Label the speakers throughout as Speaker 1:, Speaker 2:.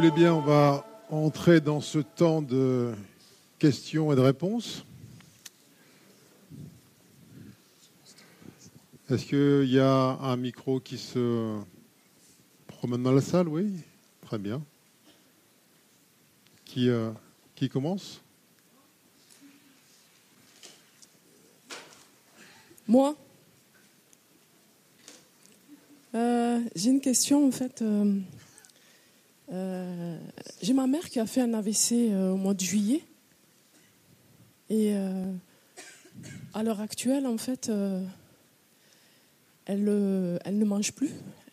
Speaker 1: Voulez bien, on va entrer dans ce temps de questions et de réponses. Est-ce qu'il y a un micro qui se promène dans la salle? Oui, très bien. Qui, euh, commence?
Speaker 2: Moi? Euh, J'ai une question en fait. Euh, J'ai ma mère qui a fait un AVC euh, au mois de juillet. Et euh, à l'heure actuelle, en fait, euh, elle, euh, elle ne mange plus,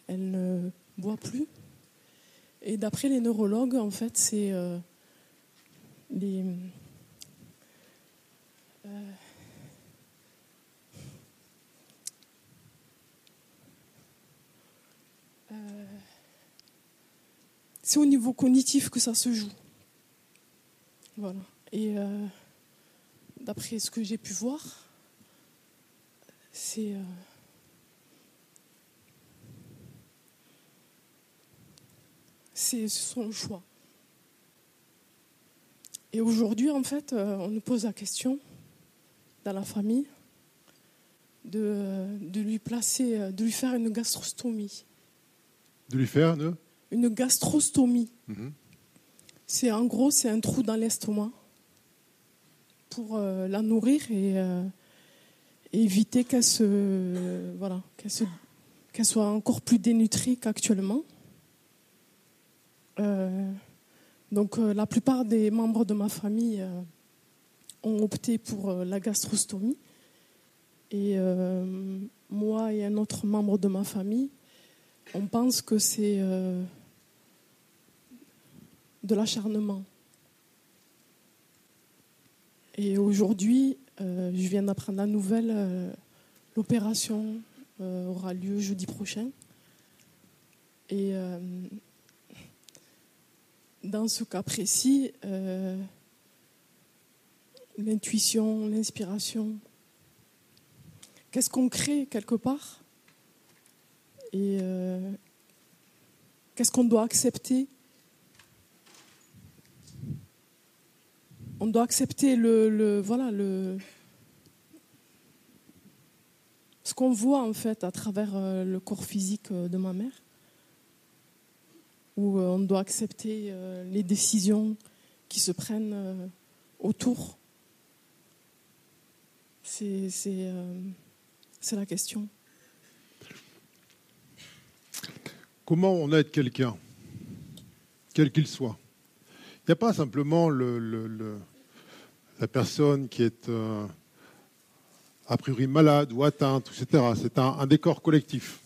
Speaker 2: elle ne boit plus. Et d'après les neurologues, en fait, c'est euh, les. euh, euh, c'est au niveau cognitif que ça se joue. Voilà. Et euh, d'après ce que j'ai pu voir, c'est. euh, c'est son choix. Et aujourd'hui, en fait, euh, on nous pose la question dans la famille de, de lui placer, euh, de lui faire une gastrostomie.
Speaker 1: De lui faire une
Speaker 2: Une gastrostomie.
Speaker 1: Mhm.
Speaker 2: C'est en gros, c'est un trou dans l'estomac pour euh, la nourrir et euh, éviter qu'elle se, voilà, qu'elle soit encore plus dénutrie qu'actuellement. Euh, donc, la plupart des membres de ma famille ont opté pour la gastrostomie. Et moi et un autre membre de ma famille, on pense que c'est de l'acharnement. Et aujourd'hui, euh, je viens d'apprendre la nouvelle, euh, l'opération euh, aura lieu jeudi prochain. Et dans ce cas précis, l'intuition, l'inspiration, qu'est-ce qu'on crée quelque part? Et qu'est-ce qu'on doit accepter? On doit accepter le, le- voilà le ce qu'on voit en fait à travers euh, le corps physique euh, de ma mère, où euh, on doit accepter les décisions qui se prennent autour. C'est c'est la question.
Speaker 1: Comment on aide quelqu'un, quel qu'il soit? Il n'y a pas simplement le- le- le- la personne qui est euh, a priori malade ou atteinte, etc. C'est un, un décor collectif.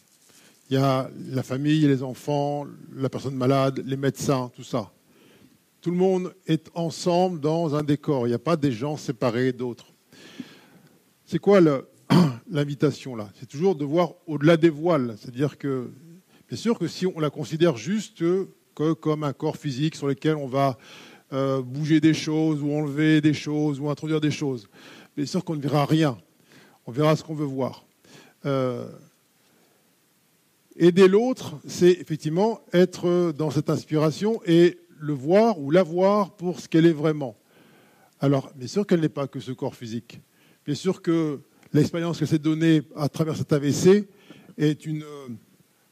Speaker 1: Il y a la famille, les enfants, la personne malade, les médecins, tout ça. Tout le monde est ensemble dans un décor. Il n'y a pas des gens séparés d'autres. C'est quoi l'invitation là? C'est toujours de voir au-delà des voiles. C'est-à-dire que Bien sûr que si on la considère juste comme un corps physique sur lequel on va euh, bouger des choses ou enlever des choses ou introduire des choses, bien sûr qu'on ne verra rien. On verra ce qu'on veut voir. Euh, aider l'autre, c'est effectivement être dans cette inspiration et le voir ou la voir pour ce qu'elle est vraiment. Alors, bien sûr qu'elle n'est pas que ce corps physique. Bien sûr que l'expérience qu'elle s'est donnée à travers cet AVC est une, euh,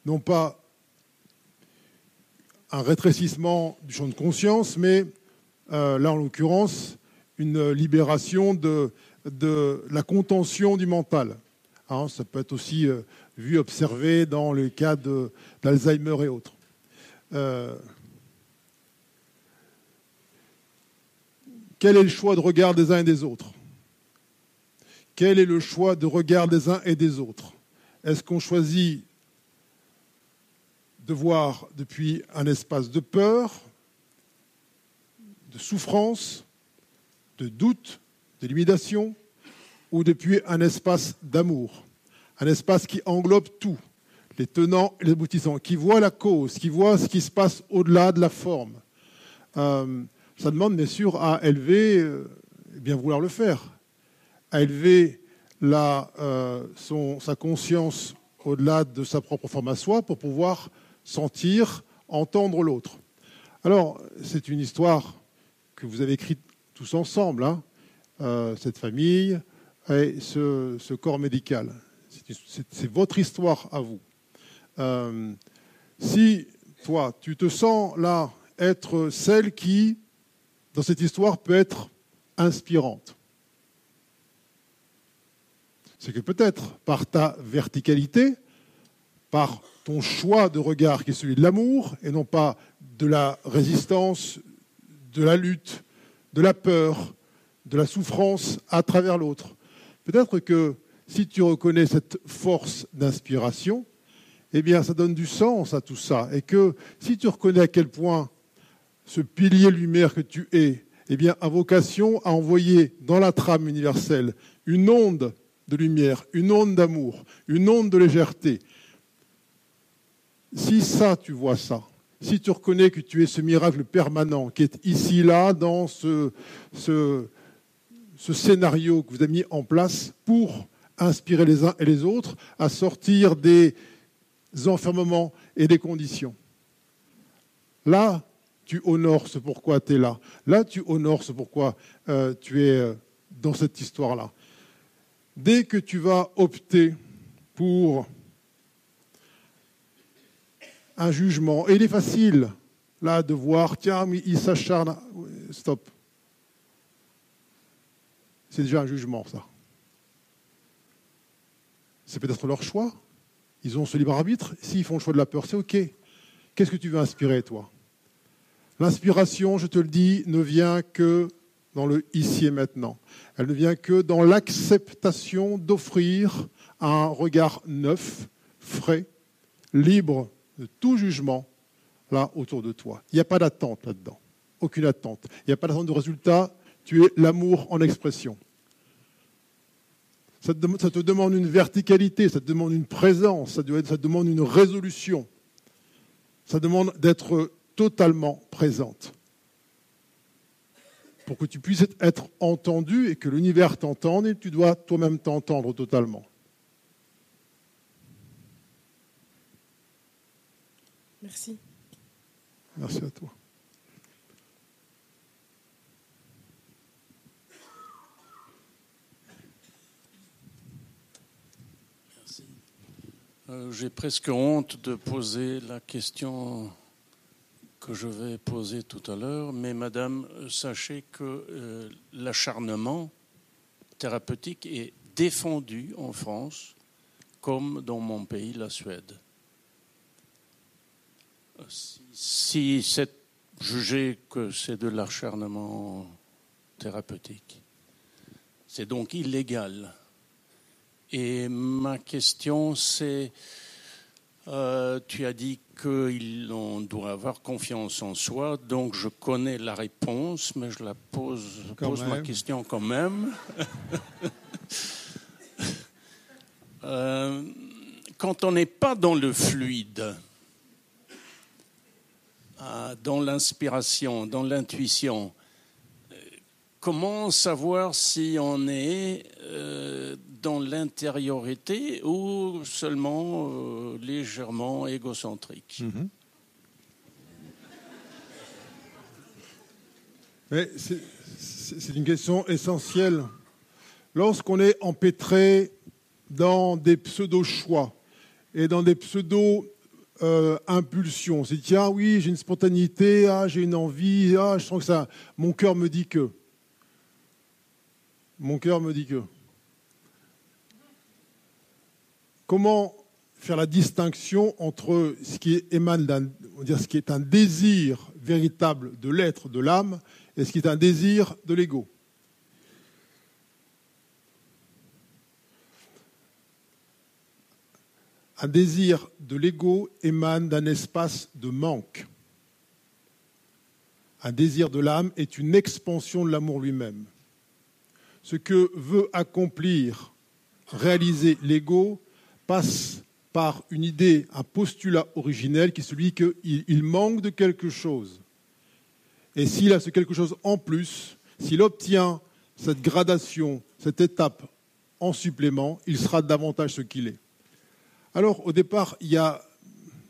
Speaker 1: non pas un rétrécissement du champ de conscience, mais là en l'occurrence une libération de, la contention du mental. Hein, ça peut être aussi euh, vu, observé dans le cas d'Alzheimer et autres. Euh, quel est le choix de regard des uns et des autres? Quel est le choix de regard des uns et des autres? Est-ce qu'on choisit de voir depuis un espace de peur, de souffrance, de doute, de limitation, ou depuis un espace d'amour, un espace qui englobe tout, les tenants et les aboutissants, qui voit la cause, qui voit ce qui se passe au-delà de la forme. Euh, ça demande bien sûr à élever, euh, bien vouloir le faire, à élever euh, sa conscience au-delà de sa propre forme à soi pour pouvoir sentir, entendre l'autre. Alors, c'est une histoire que vous avez écrite tous ensemble, hein, euh, cette famille et ce, corps médical. C'est votre histoire à vous. Euh, si toi, tu te sens là être celle qui, dans cette histoire, peut être inspirante, c'est que peut-être par ta verticalité, par ton choix de regard qui est celui de l'amour et non pas de la résistance, de la lutte, de la peur, de la souffrance à travers l'autre. Peut-être que si tu reconnais cette force d'inspiration, eh bien, ça donne du sens à tout ça. Et que si tu reconnais à quel point ce pilier lumière que tu es, eh bien, a vocation à envoyer dans la trame universelle une onde de lumière, une onde d'amour, une onde de légèreté. Si ça, tu vois ça, si tu reconnais que tu es ce miracle permanent qui est ici, là, dans ce, ce, scénario que vous avez mis en place pour inspirer les uns et les autres à sortir des enfermements et des conditions. Là, tu honores ce pourquoi tu es là. Là, tu honores ce pourquoi euh, tu es euh, dans cette histoire-là. Dès que tu vas opter pour un jugement, et il est facile là de voir, tiens, il s'acharne, stop. C'est déjà un jugement, ça. C'est peut-être leur choix. Ils ont ce libre arbitre. S'ils font le choix de la peur, c'est OK. Qu'est-ce que tu veux inspirer, toi? L'inspiration, je te le dis, ne vient que dans le ici et maintenant. Elle ne vient que dans l'acceptation d'offrir un regard neuf, frais, libre de tout jugement là autour de toi. Il n'y a pas d'attente là-dedans. Aucune attente. Il n'y a pas d'attente de résultat. Tu es l'amour en expression. Ça te, demande une verticalité, ça te demande une présence, ça te demande une résolution. Ça demande d'être totalement présente pour que tu puisses être entendu et que l'univers t'entende, tu dois toi-même t'entendre totalement.
Speaker 2: Merci.
Speaker 1: Merci à toi.
Speaker 3: Merci. Euh, j'ai presque honte de poser la question que je vais poser tout à l'heure, mais Madame, sachez que euh, l'acharnement thérapeutique est défendu en France comme dans mon pays, la Suède. Si c'est jugé que c'est de l'acharnement thérapeutique, c'est donc illégal. Et ma question, c'est euh, tu as dit qu'on doit avoir confiance en soi, donc je connais la réponse, mais je la pose, pose ma question quand même. Euh, quand on n'est pas dans le fluide, dans l'inspiration, dans l'intuition, comment savoir si on est dans l'intériorité ou seulement euh, légèrement égocentrique? Mhm.
Speaker 1: C'est une question essentielle. Lorsqu'on est empêtré dans des pseudo-choix et dans des pseudo-impulsions, c'est tiens, oui, j'ai une spontanéité, ah, j'ai une envie, ah, je sens que ça. Mon cœur me dit que. Mon cœur me dit que. Comment faire la distinction entre ce qui émane d'un, ce qui est un désir véritable de l'être, de l'âme, et ce qui est un désir de l'ego? Un désir de l'ego émane d'un espace de manque. Un désir de l'âme est une expansion de l'amour lui-même. Ce que veut accomplir, réaliser l'ego, passe par une idée, un postulat originel qui est celui qu'il manque de quelque chose. Et s'il a ce quelque chose en plus, s'il obtient cette gradation, cette étape en supplément, il sera davantage ce qu'il est. Alors, au départ, il y a,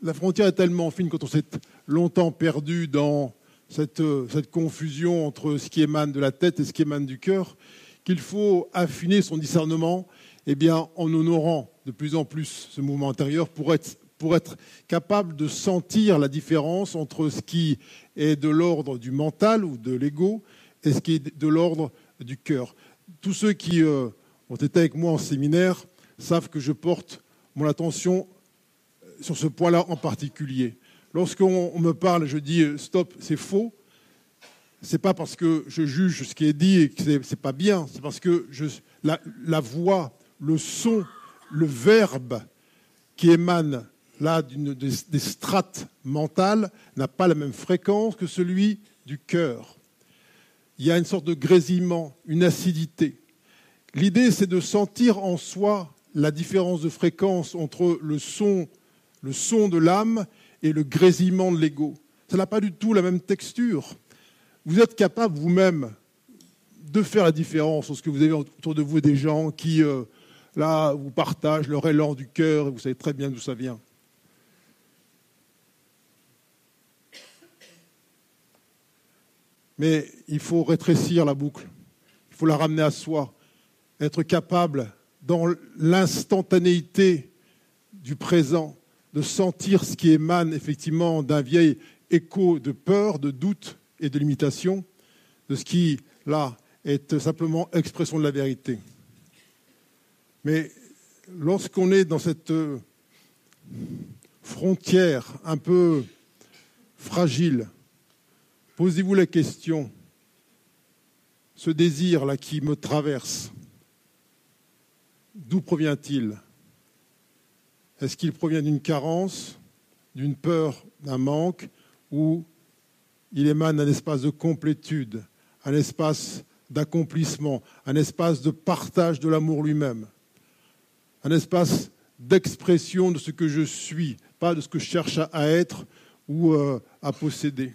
Speaker 1: la frontière est tellement fine quand on s'est longtemps perdu dans cette, cette confusion entre ce qui émane de la tête et ce qui émane du cœur, qu'il faut affiner son discernement eh bien, en honorant de plus en plus ce mouvement intérieur pour être, être capable de sentir la différence entre ce qui est de l'ordre du mental ou de l'ego et ce qui est de l'ordre du cœur. Tous ceux qui euh, ont été avec moi en séminaire savent que je porte mon attention sur ce point-là en particulier. Lorsqu'on me parle, je dis euh, stop, c'est faux. C'est pas parce que je juge ce qui est dit et que c'est pas bien, c'est parce que la voix, le son, le verbe qui émane là des, des strates mentales n'a pas la même fréquence que celui du cœur. Il y a une sorte de grésillement, une acidité. L'idée, c'est de sentir en soi la différence de fréquence entre le son, de l'âme et le grésillement de l'ego. Ça n'a pas du tout la même texture. Vous êtes capable vous-même de faire la différence ce que vous avez autour de vous des gens qui, euh, là, vous partagent leur élan du cœur et vous savez très bien d'où ça vient. Mais il faut rétrécir la boucle, il faut la ramener à soi, être capable, dans l'instantanéité du présent, de sentir ce qui émane effectivement d'un vieil écho de peur, de doute et de limitation, de ce qui, là, est simplement expression de la vérité. Mais lorsqu'on est dans cette frontière un peu fragile, posez-vous la question, ce désir-là qui me traverse, d'où provient-il Est-ce qu'il provient d'une carence, d'une peur, d'un manque, ou il émane d'un espace de complétude, un espace d'accomplissement, un espace de partage de l'amour lui-même, un espace d'expression de ce que je suis, pas de ce que je cherche à être ou euh, à posséder?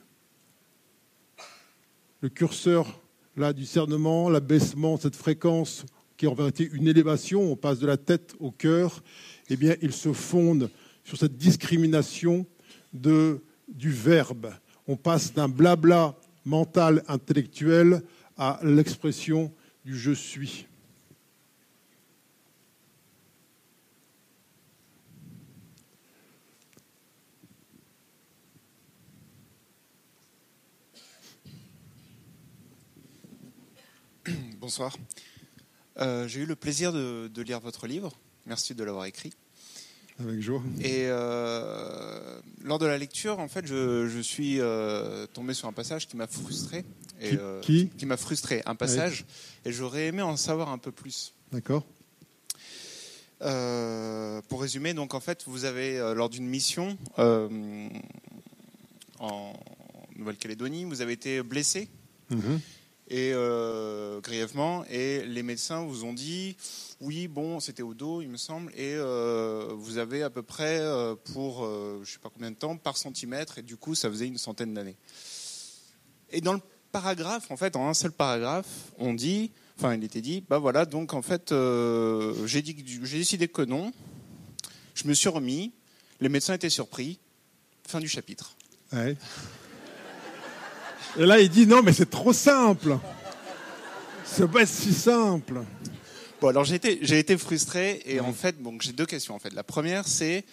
Speaker 1: Le curseur là, du cernement, l'abaissement, cette fréquence qui est en vérité une élévation, on passe de la tête au cœur, eh bien, il se fonde sur cette discrimination de, du verbe. On passe d'un blabla mental, intellectuel, à l'expression du je suis.
Speaker 4: Bonsoir. Euh, J'ai eu le plaisir de, de, lire votre livre. Merci de l'avoir écrit.
Speaker 1: Avec joie.
Speaker 4: Et euh, lors de la lecture, en fait, je, je suis euh, tombé sur un passage qui m'a frustré.
Speaker 1: Et, qui, qui,
Speaker 4: qui m'a frustré. Un passage. Ouais. Et j'aurais aimé en savoir un peu plus.
Speaker 1: D'accord.
Speaker 4: Pour résumer, donc en fait, vous avez lors d'une mission en Nouvelle-Calédonie, vous avez été blessé.
Speaker 1: Mm -hmm
Speaker 4: et euh, grièvement et les médecins vous ont dit oui bon c'était au dos il me semble et euh, vous avez à peu près euh, pour je sais pas combien de temps par centimètre et du coup ça faisait une centaine d'années. Et dans le paragraphe en fait en un seul paragraphe on dit enfin il était dit bah voilà donc en fait j'ai décidé que non. Je me suis remis. Les médecins étaient surpris. Fin du chapitre.
Speaker 1: Ouais. Et là, il dit non, mais c'est trop simple. C'est pas si simple.
Speaker 4: Bon, alors j'ai été, j'ai été frustré et en fait, bon, j'ai deux questions en fait. La première, c'est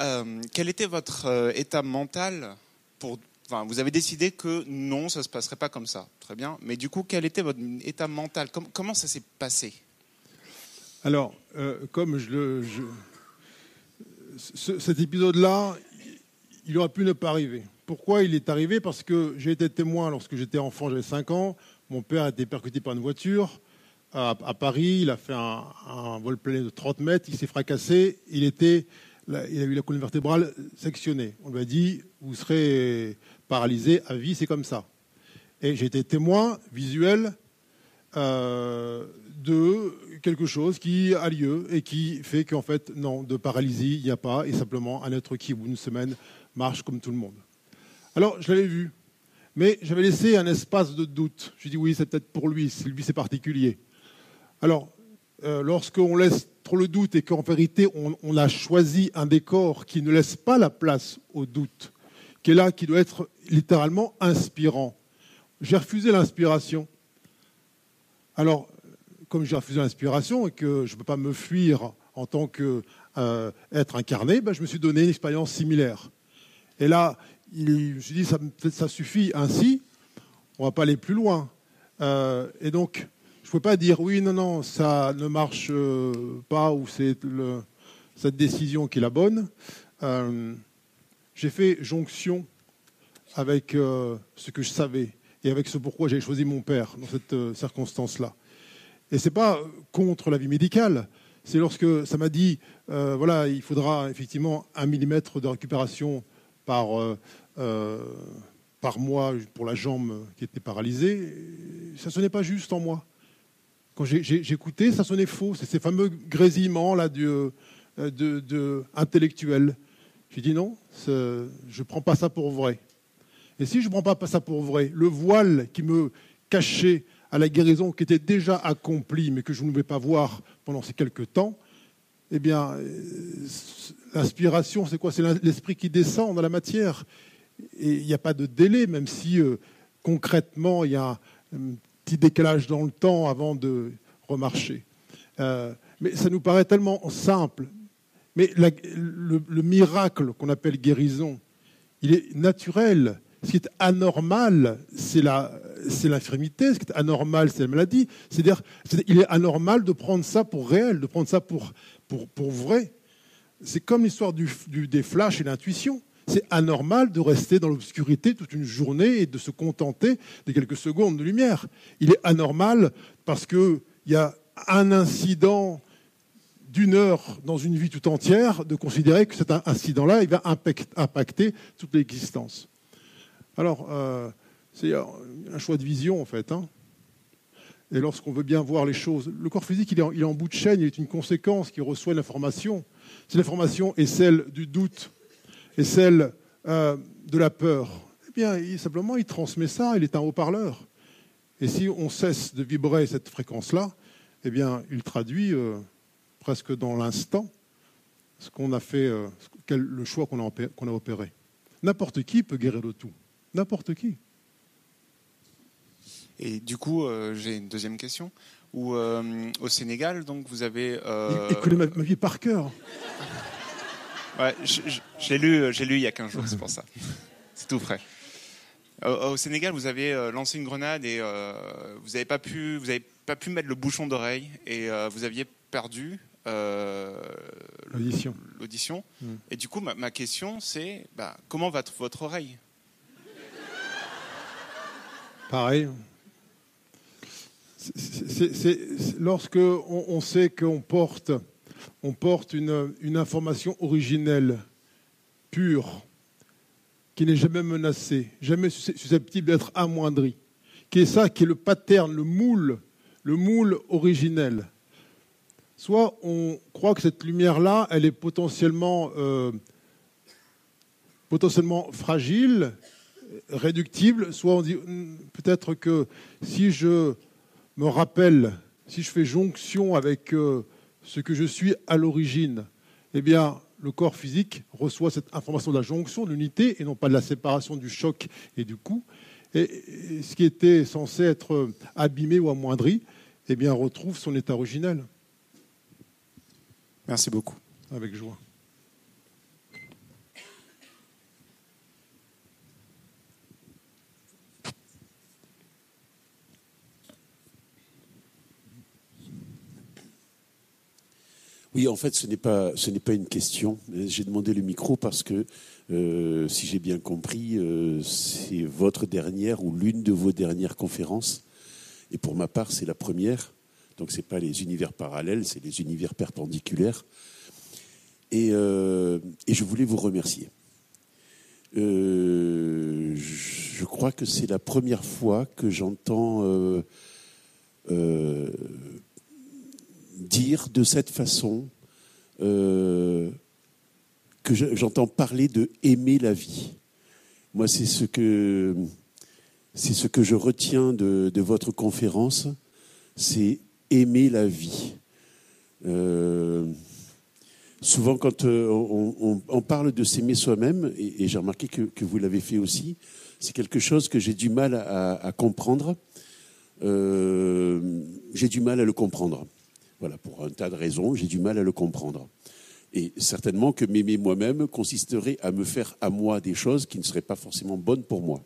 Speaker 4: euh, quel était votre euh, état mental pour. Enfin, vous avez décidé que non, ça se passerait pas comme ça. Très bien. Mais du coup, quel était votre état mental? Com Comment ça s'est passé?
Speaker 1: Alors, euh, comme je le. Je... Ce, cet épisode-là, il aurait pu ne pas arriver. Pourquoi il est arrivé Parce que j'ai été témoin lorsque j'étais enfant, j'avais 5 ans. Mon père a été percuté par une voiture à, Paris. Il a fait un, vol plein de 30 mètres. Il s'est fracassé. Il a eu la colonne vertébrale sectionnée. On lui a dit Vous serez paralysé à vie, c'est comme ça. Et j'ai été témoin visuel euh, de quelque chose qui a lieu et qui fait qu'en fait, non, de paralysie, il n'y a pas. Et simplement, un être qui, au bout d'une semaine, marche comme tout le monde. Alors, je l'avais vu, mais j'avais laissé un espace de doute. Je dis oui, c'est peut-être pour lui, lui c'est particulier. Alors, euh, lorsqu'on laisse trop le doute et qu'en vérité on, on, a choisi un décor qui ne laisse pas la place au doute, qui est là, qui doit être littéralement inspirant. J'ai refusé l'inspiration. Alors, comme j'ai refusé l'inspiration et que je ne peux pas me fuir en tant qu'être euh, incarné, ben, je me suis donné une expérience similaire. Et là, il, je me suis dit, ça, ça suffit ainsi, on ne va pas aller plus loin. Euh, et donc, je ne peux pas dire, oui, non, non, ça ne marche euh, pas ou c'est cette décision qui est la bonne. j'ai fait jonction avec ce que je savais et avec ce pourquoi j'ai choisi mon père dans cette circonstance-là. Et ce n'est pas contre la vie médicale, c'est lorsque ça m'a dit, euh, voilà, il faudra effectivement un millimètre de récupération par, euh, euh, par mois pour la jambe qui était paralysée. Ça sonnait pas juste en moi. Quand j'écoutais, ça sonnait faux. C'est ces fameux grésillements là de, de, intellectuels. J'ai dit non, je ne prends pas ça pour vrai. Et si je ne prends pas ça pour vrai, le voile qui me cachait à la guérison qui était déjà accomplie, mais que je ne pouvais pas voir pendant ces quelques temps, eh bien, euh, l'inspiration, c'est quoi? C'est l'esprit qui descend dans la matière. Et il n'y a pas de délai, même si euh, concrètement, il y a un petit décalage dans le temps avant de remarcher. Euh, mais ça nous paraît tellement simple. Mais le miracle qu'on appelle guérison, il est naturel. Ce qui est anormal, c'est l'infirmité. Ce qui est anormal, c'est la maladie. C'est-à-dire, il est anormal de prendre ça pour réel, de prendre ça pour, pour, vrai. C'est comme l'histoire des flashs et l'intuition. C'est anormal de rester dans l'obscurité toute une journée et de se contenter de quelques secondes de lumière. Il est anormal parce qu'il y a un incident d'une heure dans une vie tout entière de considérer que cet incident-là, va impacter toute l'existence. Alors, euh, c'est un choix de vision, en fait. Hein. Et lorsqu'on veut bien voir les choses, le corps physique, il est, en, bout de chaîne, il est une conséquence qui reçoit l'information. Si l'information est celle du doute et celle euh, de la peur, eh bien, simplement, il transmet ça, il est un haut-parleur. Et si on cesse de vibrer cette fréquence-là, eh bien, il traduit euh, presque dans l'instant ce qu'on a fait, le choix qu'on a opéré. N'importe qui peut guérir de tout. N'importe qui.
Speaker 4: Et du coup, euh, j'ai une deuxième question. Où, euh, au Sénégal, donc, vous avez. Euh...
Speaker 1: Il, ma, vie par cœur.
Speaker 4: ouais, j'ai lu, j'ai lu il y a 15 jours, c'est pour ça. C'est tout frais. Au Sénégal, vous avez euh, lancé une grenade et vous n'avez pas pu, vous avez pas pu mettre le bouchon d'oreille et vous aviez perdu
Speaker 1: l'audition.
Speaker 4: L'audition. Hmm. Et du coup, ma, ma question, c'est, bah, comment va votre oreille?
Speaker 1: Pareil. C'est lorsque on, sait qu'on porte, on porte une, information originelle, pure, qui n'est jamais menacée, jamais susceptible d'être amoindrie, qui est ça, qui est le pattern, le moule, le moule originel. Soit on croit que cette lumière-là, elle est potentiellement, euh, potentiellement fragile, réductible, soit on dit hmm, peut-être que si je me rappelle, si je fais jonction avec euh, ce que je suis à l'origine, eh bien, le corps physique reçoit cette information de la jonction, de l'unité, et non pas de la séparation du choc et du coup. Et, ce qui était censé être abîmé ou amoindri, eh bien, retrouve son état originel.
Speaker 4: Merci beaucoup.
Speaker 1: Avec joie.
Speaker 5: Oui, en fait, ce n'est pas, une question. J'ai demandé le micro parce que, euh, si j'ai bien compris, euh, c'est votre dernière ou l'une de vos dernières conférences. Et pour ma part, c'est la première. Donc, ce n'est pas les univers parallèles, c'est les univers perpendiculaires. Euh, et je voulais vous remercier. je crois que c'est la première fois que j'entends dire de cette façon euh, que j'entends parler de aimer la vie. Moi, c'est ce que c'est ce que je retiens de, votre conférence, c'est aimer la vie. Euh, souvent quand euh, on, parle de s'aimer soi-même, et, j'ai remarqué que, vous l'avez fait aussi, c'est quelque chose que j'ai du mal à, comprendre. J'ai du mal à le comprendre. Voilà, pour un tas de raisons, j'ai du mal à le comprendre. Et certainement que m'aimer moi-même consisterait à me faire à moi des choses qui ne seraient pas forcément bonnes pour moi.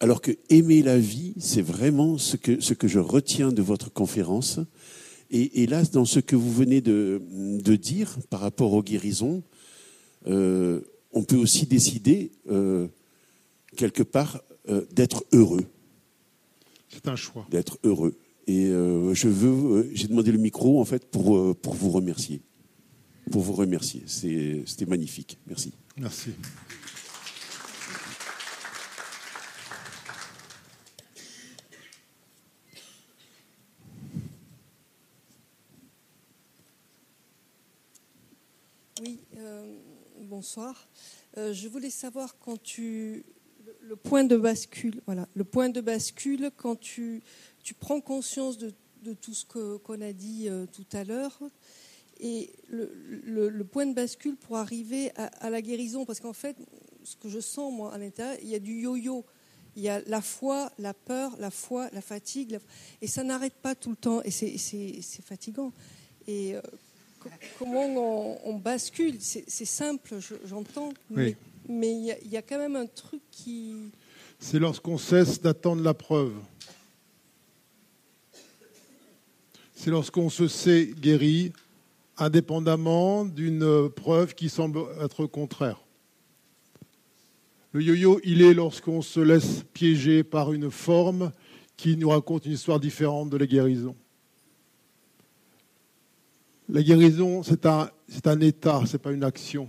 Speaker 5: Alors que aimer la vie, c'est vraiment ce que, ce que je retiens de votre conférence. Et hélas, dans ce que vous venez de, dire par rapport aux guérisons, euh, on peut aussi décider, euh, quelque part, euh, d'être heureux.
Speaker 1: C'est un choix.
Speaker 5: D'être heureux. Et je veux, j'ai demandé le micro en fait pour, pour vous remercier. Pour vous remercier. C'était magnifique. Merci.
Speaker 1: Merci.
Speaker 6: bonsoir. Euh, je voulais savoir quand tu le, point de bascule, voilà, le point de bascule quand tu, tu prends conscience de, tout ce qu'on a dit euh, tout à l'heure et le, point de bascule pour arriver à, la guérison, parce qu'en fait, ce que je sens moi à l'intérieur, il y a du yo-yo. Il y a la foi, la peur, la foi, la fatigue, et ça n'arrête pas tout le temps, et c'est fatigant. Et euh, comment on, bascule. C'est simple, j'entends, mais il y, a quand même un truc qui...
Speaker 1: C'est lorsqu'on cesse d'attendre la preuve. C'est lorsqu'on se sait guéri, indépendamment d'une preuve qui semble être contraire. Le yo-yo, il est lorsqu'on se laisse piéger par une forme qui nous raconte une histoire différente de la guérison. La guérison, c'est un, état, ce n'est pas une action.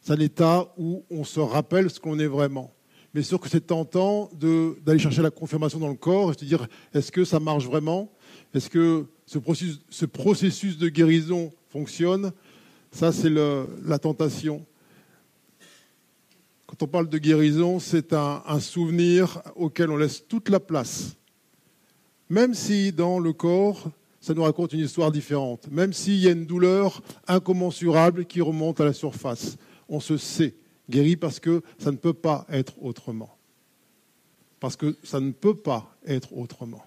Speaker 1: C'est un état où on se rappelle ce qu'on est vraiment. Mais sûr que c'est tentant d'aller chercher la confirmation dans le corps et de se dire est-ce que ça marche vraiment? Est-ce que ce processus, ce processus, de guérison fonctionne Ça, c'est la tentation. Quand on parle de guérison, c'est un souvenir auquel on laisse toute la place. Même si dans le corps, ça nous raconte une histoire différente. Même s'il y a une douleur incommensurable qui remonte à la surface, on se sait guéri parce que ça ne peut pas être autrement. Parce que ça ne peut pas être autrement.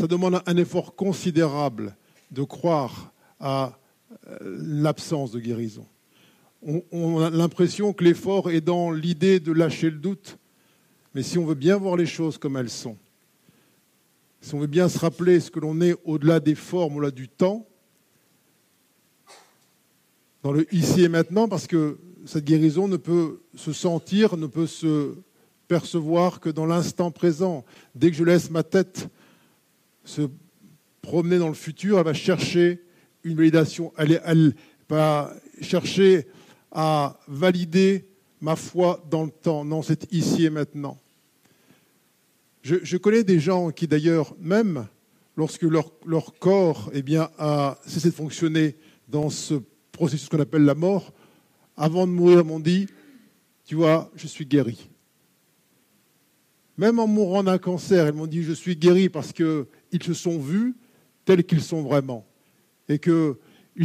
Speaker 1: Ça demande un effort considérable de croire à euh, l'absence de guérison. On, a l'impression que l'effort est dans l'idée de lâcher le doute, mais si on veut bien voir les choses comme elles sont, si on veut bien se rappeler ce que l'on est au-delà des formes, au-delà du temps, dans le ici et maintenant, parce que cette guérison ne peut se sentir, ne peut se percevoir que dans l'instant présent. Dès que je laisse ma tête se promener dans le futur, elle va chercher une validation, elle, va chercher à valider ma foi dans le temps. Non, c'est ici et maintenant. Je, connais des gens qui, d'ailleurs, même lorsque leur, corps eh bien, a cessé de fonctionner dans ce processus qu'on appelle la mort, avant de mourir, m'ont dit, tu vois, je suis guéri. Même en mourant d'un cancer, ils m'ont dit, je suis guéri parce qu'ils se sont vus tels qu'ils sont vraiment. Et qu'ils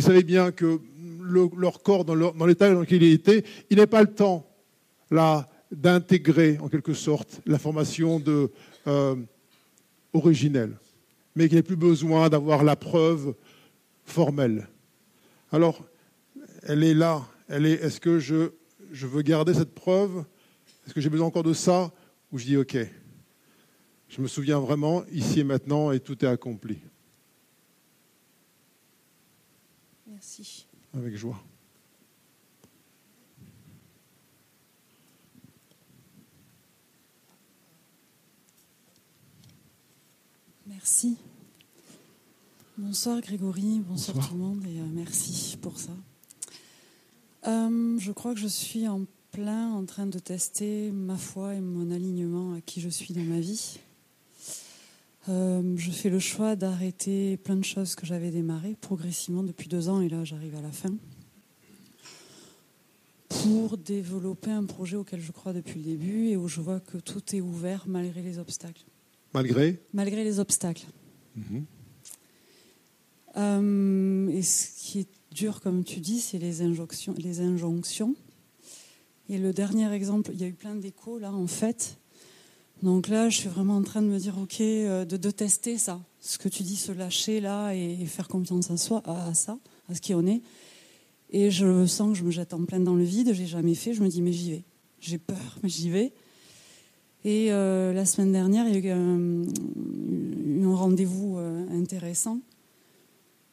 Speaker 1: savaient bien que leur corps, dans l'état dans lequel il était, il n'est pas le temps, là, d'intégrer en quelque sorte l'information euh, originelle, mais qu'il n'y plus besoin d'avoir la preuve formelle. Alors, elle est là. Elle est. Est-ce que je veux garder cette preuve? Est-ce que j'ai besoin encore de ça? Ou je dis OK. Je me souviens vraiment ici et maintenant et tout est accompli.
Speaker 6: Merci.
Speaker 1: Avec joie.
Speaker 7: Merci. Bonsoir Grégory, bonsoir, tout le monde et euh, merci pour ça. Euh, je crois que je suis en plein en train de tester ma foi et mon alignement à qui je suis dans ma vie. Euh, je fais le choix d'arrêter plein de choses que j'avais démarrées progressivement depuis deux ans et là j'arrive à la fin pour développer un projet auquel je crois depuis le début et où je vois que tout est ouvert malgré les obstacles.
Speaker 1: Malgré?
Speaker 7: Malgré les obstacles. Mhm. Euh, et ce qui est dur, comme tu dis, c'est les injonctions, les injonctions. Et le dernier exemple, il y a eu plein d'échos là, en fait. Donc là, je suis vraiment en train de me dire, ok, euh, de, tester ça, ce que tu dis, se lâcher là et, faire confiance à soi, à, ça, à ce qui en est. Et je sens que je me jette en plein dans le vide. J'ai jamais fait. Je me dis, mais j'y vais. J'ai peur, mais j'y vais. Et euh, la semaine dernière, il y a eu un, un rendez-vous euh, intéressant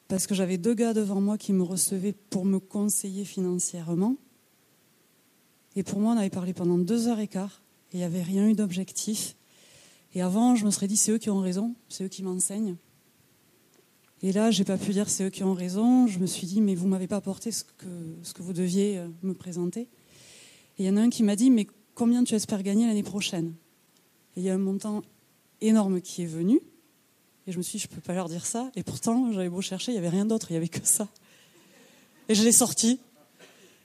Speaker 7: parce que j'avais deux gars devant moi qui me recevaient pour me conseiller financièrement. Et pour moi, on avait parlé pendant deux heures et quart il n'y avait rien eu d'objectif. Et avant, je me serais dit, c'est eux qui ont raison, c'est eux qui m'enseignent. Et là, j'ai pas pu dire c'est eux qui ont raison. Je me suis dit, mais vous m'avez pas apporté ce que, ce que vous deviez euh, me présenter. Et il y en a un qui m'a dit, mais combien tu espères gagner l'année prochaine? Et il y a un montant énorme qui est venu. Et je me suis dit, je peux pas leur dire ça. Et pourtant, j'avais beau chercher, il y avait rien d'autre, il y avait que ça. Et je l'ai sorti.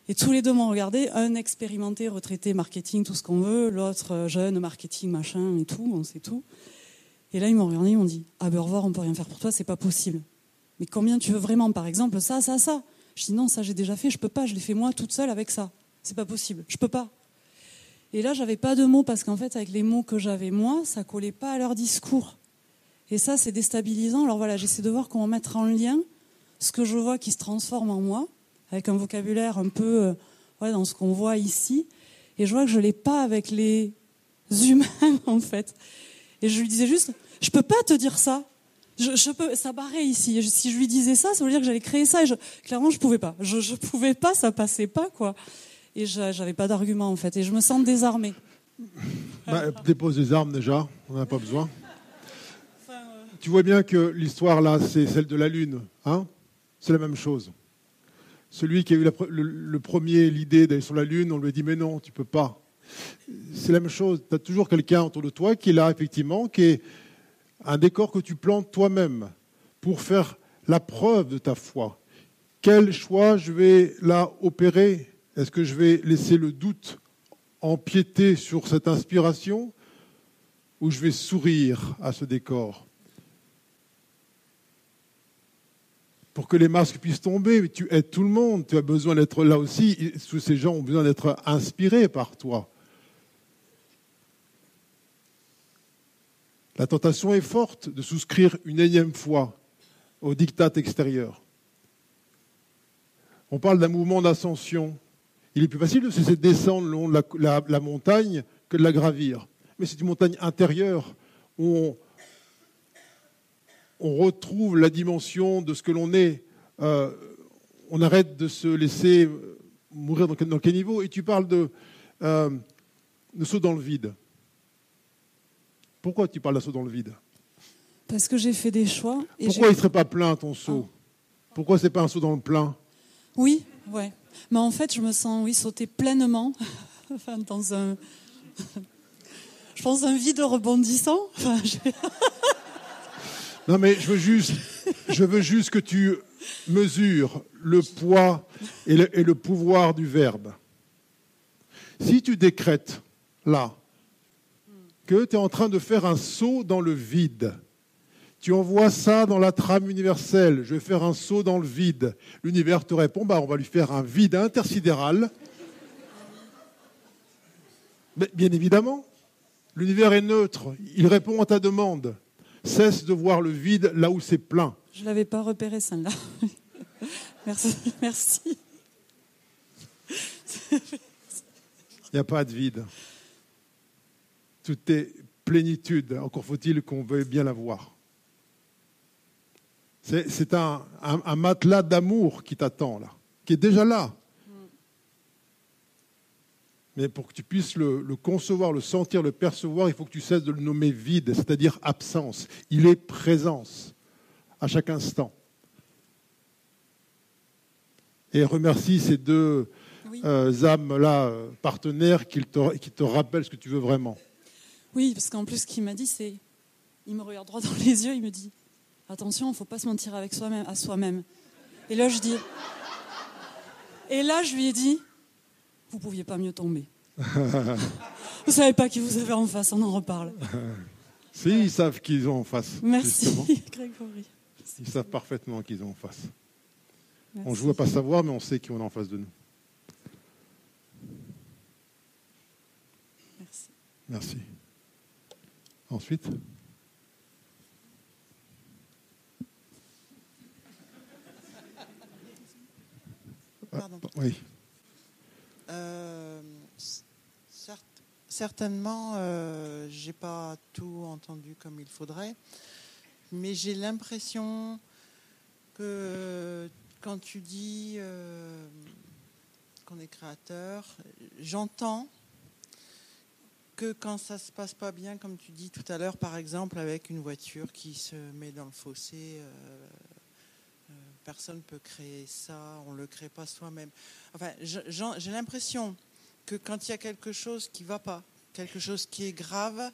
Speaker 7: Et tous les deux m'ont regardé, un expérimenté, retraité, marketing, tout ce qu'on veut, l'autre euh, jeune, marketing, machin et tout, on sait tout. Et là, ils m'ont regardé, ils m'ont dit Ah ben au revoir, on peut rien faire pour toi, c'est pas possible. Mais combien tu veux vraiment Par exemple, ça, ça, ça? Je dis non, ça j'ai déjà fait, je peux pas, je l'ai fait moi toute seule avec ça. C'est pas possible, je peux pas. Et là, j'avais pas de mots parce qu'en fait, avec les mots que j'avais moi, ça collait pas à leur discours. Et ça, c'est déstabilisant. Alors voilà, j'essaie de voir comment mettre en lien ce que je vois qui se transforme en moi, avec un vocabulaire un peu euh, ouais, dans ce qu'on voit ici. Et je vois que je l'ai pas avec les humains, en fait. Et je lui disais juste, je peux pas te dire ça. Je, je peux, ça barrait ici. Si je lui disais ça, ça veut dire que j'allais créer ça. Et je, clairement, je pouvais pas. Je, je pouvais pas, ça passait pas, quoi. Et j'avais pas d'argument, en fait. Et je me sens désarmée.
Speaker 1: Bah, dépose des armes déjà, on n'en a pas besoin. Tu vois bien que l'histoire là, c'est celle de la Lune. Hein? C'est la même chose. Celui qui a eu le, premier l'idée d'aller sur la Lune, on lui a dit mais non, tu peux pas. C'est la même chose. Tu as toujours quelqu'un autour de toi qui est là, effectivement, qui est un décor que tu plantes toi-même pour faire la preuve de ta foi. Quel choix je vais là opérer? Est-ce que je vais laisser le doute empiéter sur cette inspiration ou je vais sourire à ce décor? Pour que les masques puissent tomber, tu aides tout le monde, tu as besoin d'être là aussi, tous ces gens ont besoin d'être inspirés par toi. La tentation est forte de souscrire une énième fois au diktat extérieur. On parle d'un mouvement d'ascension. Il est plus facile de se laisser descendre le long de la, la, la, montagne que de la gravir. Mais c'est une montagne intérieure où on, on retrouve la dimension de ce que l'on est. Euh, on arrête de se laisser mourir dans quel, dans quel niveau. Et tu parles de, euh, de saut dans le vide. Pourquoi tu parles d'un saut dans le vide?
Speaker 7: Parce que j'ai fait des choix.
Speaker 1: Pourquoi il ne serait pas plein ton saut? Oh. Pourquoi c'est pas un saut dans le plein?
Speaker 7: Oui, ouais. Mais en fait, je me sens, oui, sauter pleinement enfin, dans un, je pense un vide rebondissant. Enfin,
Speaker 1: non, mais je veux juste, je veux juste que tu mesures le poids et le, pouvoir du verbe. Si tu décrètes là que tu es en train de faire un saut dans le vide, tu envoies ça dans la trame universelle, je vais faire un saut dans le vide. L'univers te répond, bah, on va lui faire un vide intersidéral. Mais bien évidemment, l'univers est neutre, il répond à ta demande. Cesse de voir le vide là où c'est plein.
Speaker 7: Je ne l'avais pas repéré celle-là. merci. merci.
Speaker 1: Il n'y a pas de vide. Tout est plénitude. Encore faut-il qu'on veuille bien la voir. C'est un, un, un, matelas d'amour qui t'attend là, qui est déjà là. Mais pour que tu puisses le, le, concevoir, le sentir, le percevoir, il faut que tu cesses de le nommer vide, c'est-à-dire absence. Il est présence à chaque instant. Et remercie ces deux oui. euh, âmes-là, euh, partenaires, qui te, qui te rappellent ce que tu veux vraiment.
Speaker 7: Oui, parce qu'en plus, ce qu'il m'a dit, c'est. Il me regarde droit dans les yeux, il me dit Attention, il ne faut pas se mentir avec soi-même, à soi-même. Et là, je dis. Et là, je lui ai dit Vous ne pouviez pas mieux tomber. vous ne savez pas qui vous avez en face, on en reparle.
Speaker 1: si, ils savent qu'ils ont en face.
Speaker 7: Merci, Grégory.
Speaker 1: Ils savent parfaitement qu'ils ont en face.
Speaker 7: Merci.
Speaker 1: On joue à pas savoir, mais on sait qui on a en face de nous.
Speaker 7: Merci.
Speaker 1: Merci. Ensuite
Speaker 8: Pardon.
Speaker 1: Oui.
Speaker 8: Euh, certainement, euh, j'ai pas tout entendu comme il faudrait, mais j'ai l'impression que quand tu dis euh, qu'on est créateur, j'entends que quand ça se passe pas bien, comme tu dis tout à l'heure, par exemple avec une voiture qui se met dans le fossé. Personne ne peut créer ça, on ne le crée pas soi-même. Enfin, j'ai l'impression que quand il y a quelque chose qui ne va pas, quelque chose qui est grave,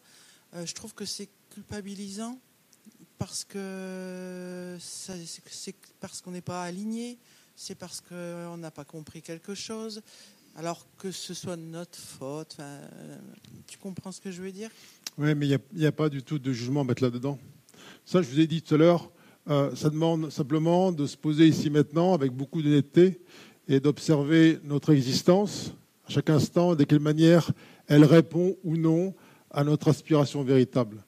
Speaker 8: euh, je trouve que c'est culpabilisant parce que c'est- parce qu'on n'est pas aligné, c'est parce qu'on n'a pas compris quelque chose, alors que ce soit notre faute. Euh, tu comprends ce que je veux dire?
Speaker 1: Oui, mais il n'y a, pas du tout de jugement à mettre là-dedans. Ça, je vous ai dit tout à l'heure, euh, ça demande simplement de se poser ici maintenant avec beaucoup d'honnêteté et d'observer notre existence à chaque instant, de quelle manière elle répond ou non à notre aspiration véritable.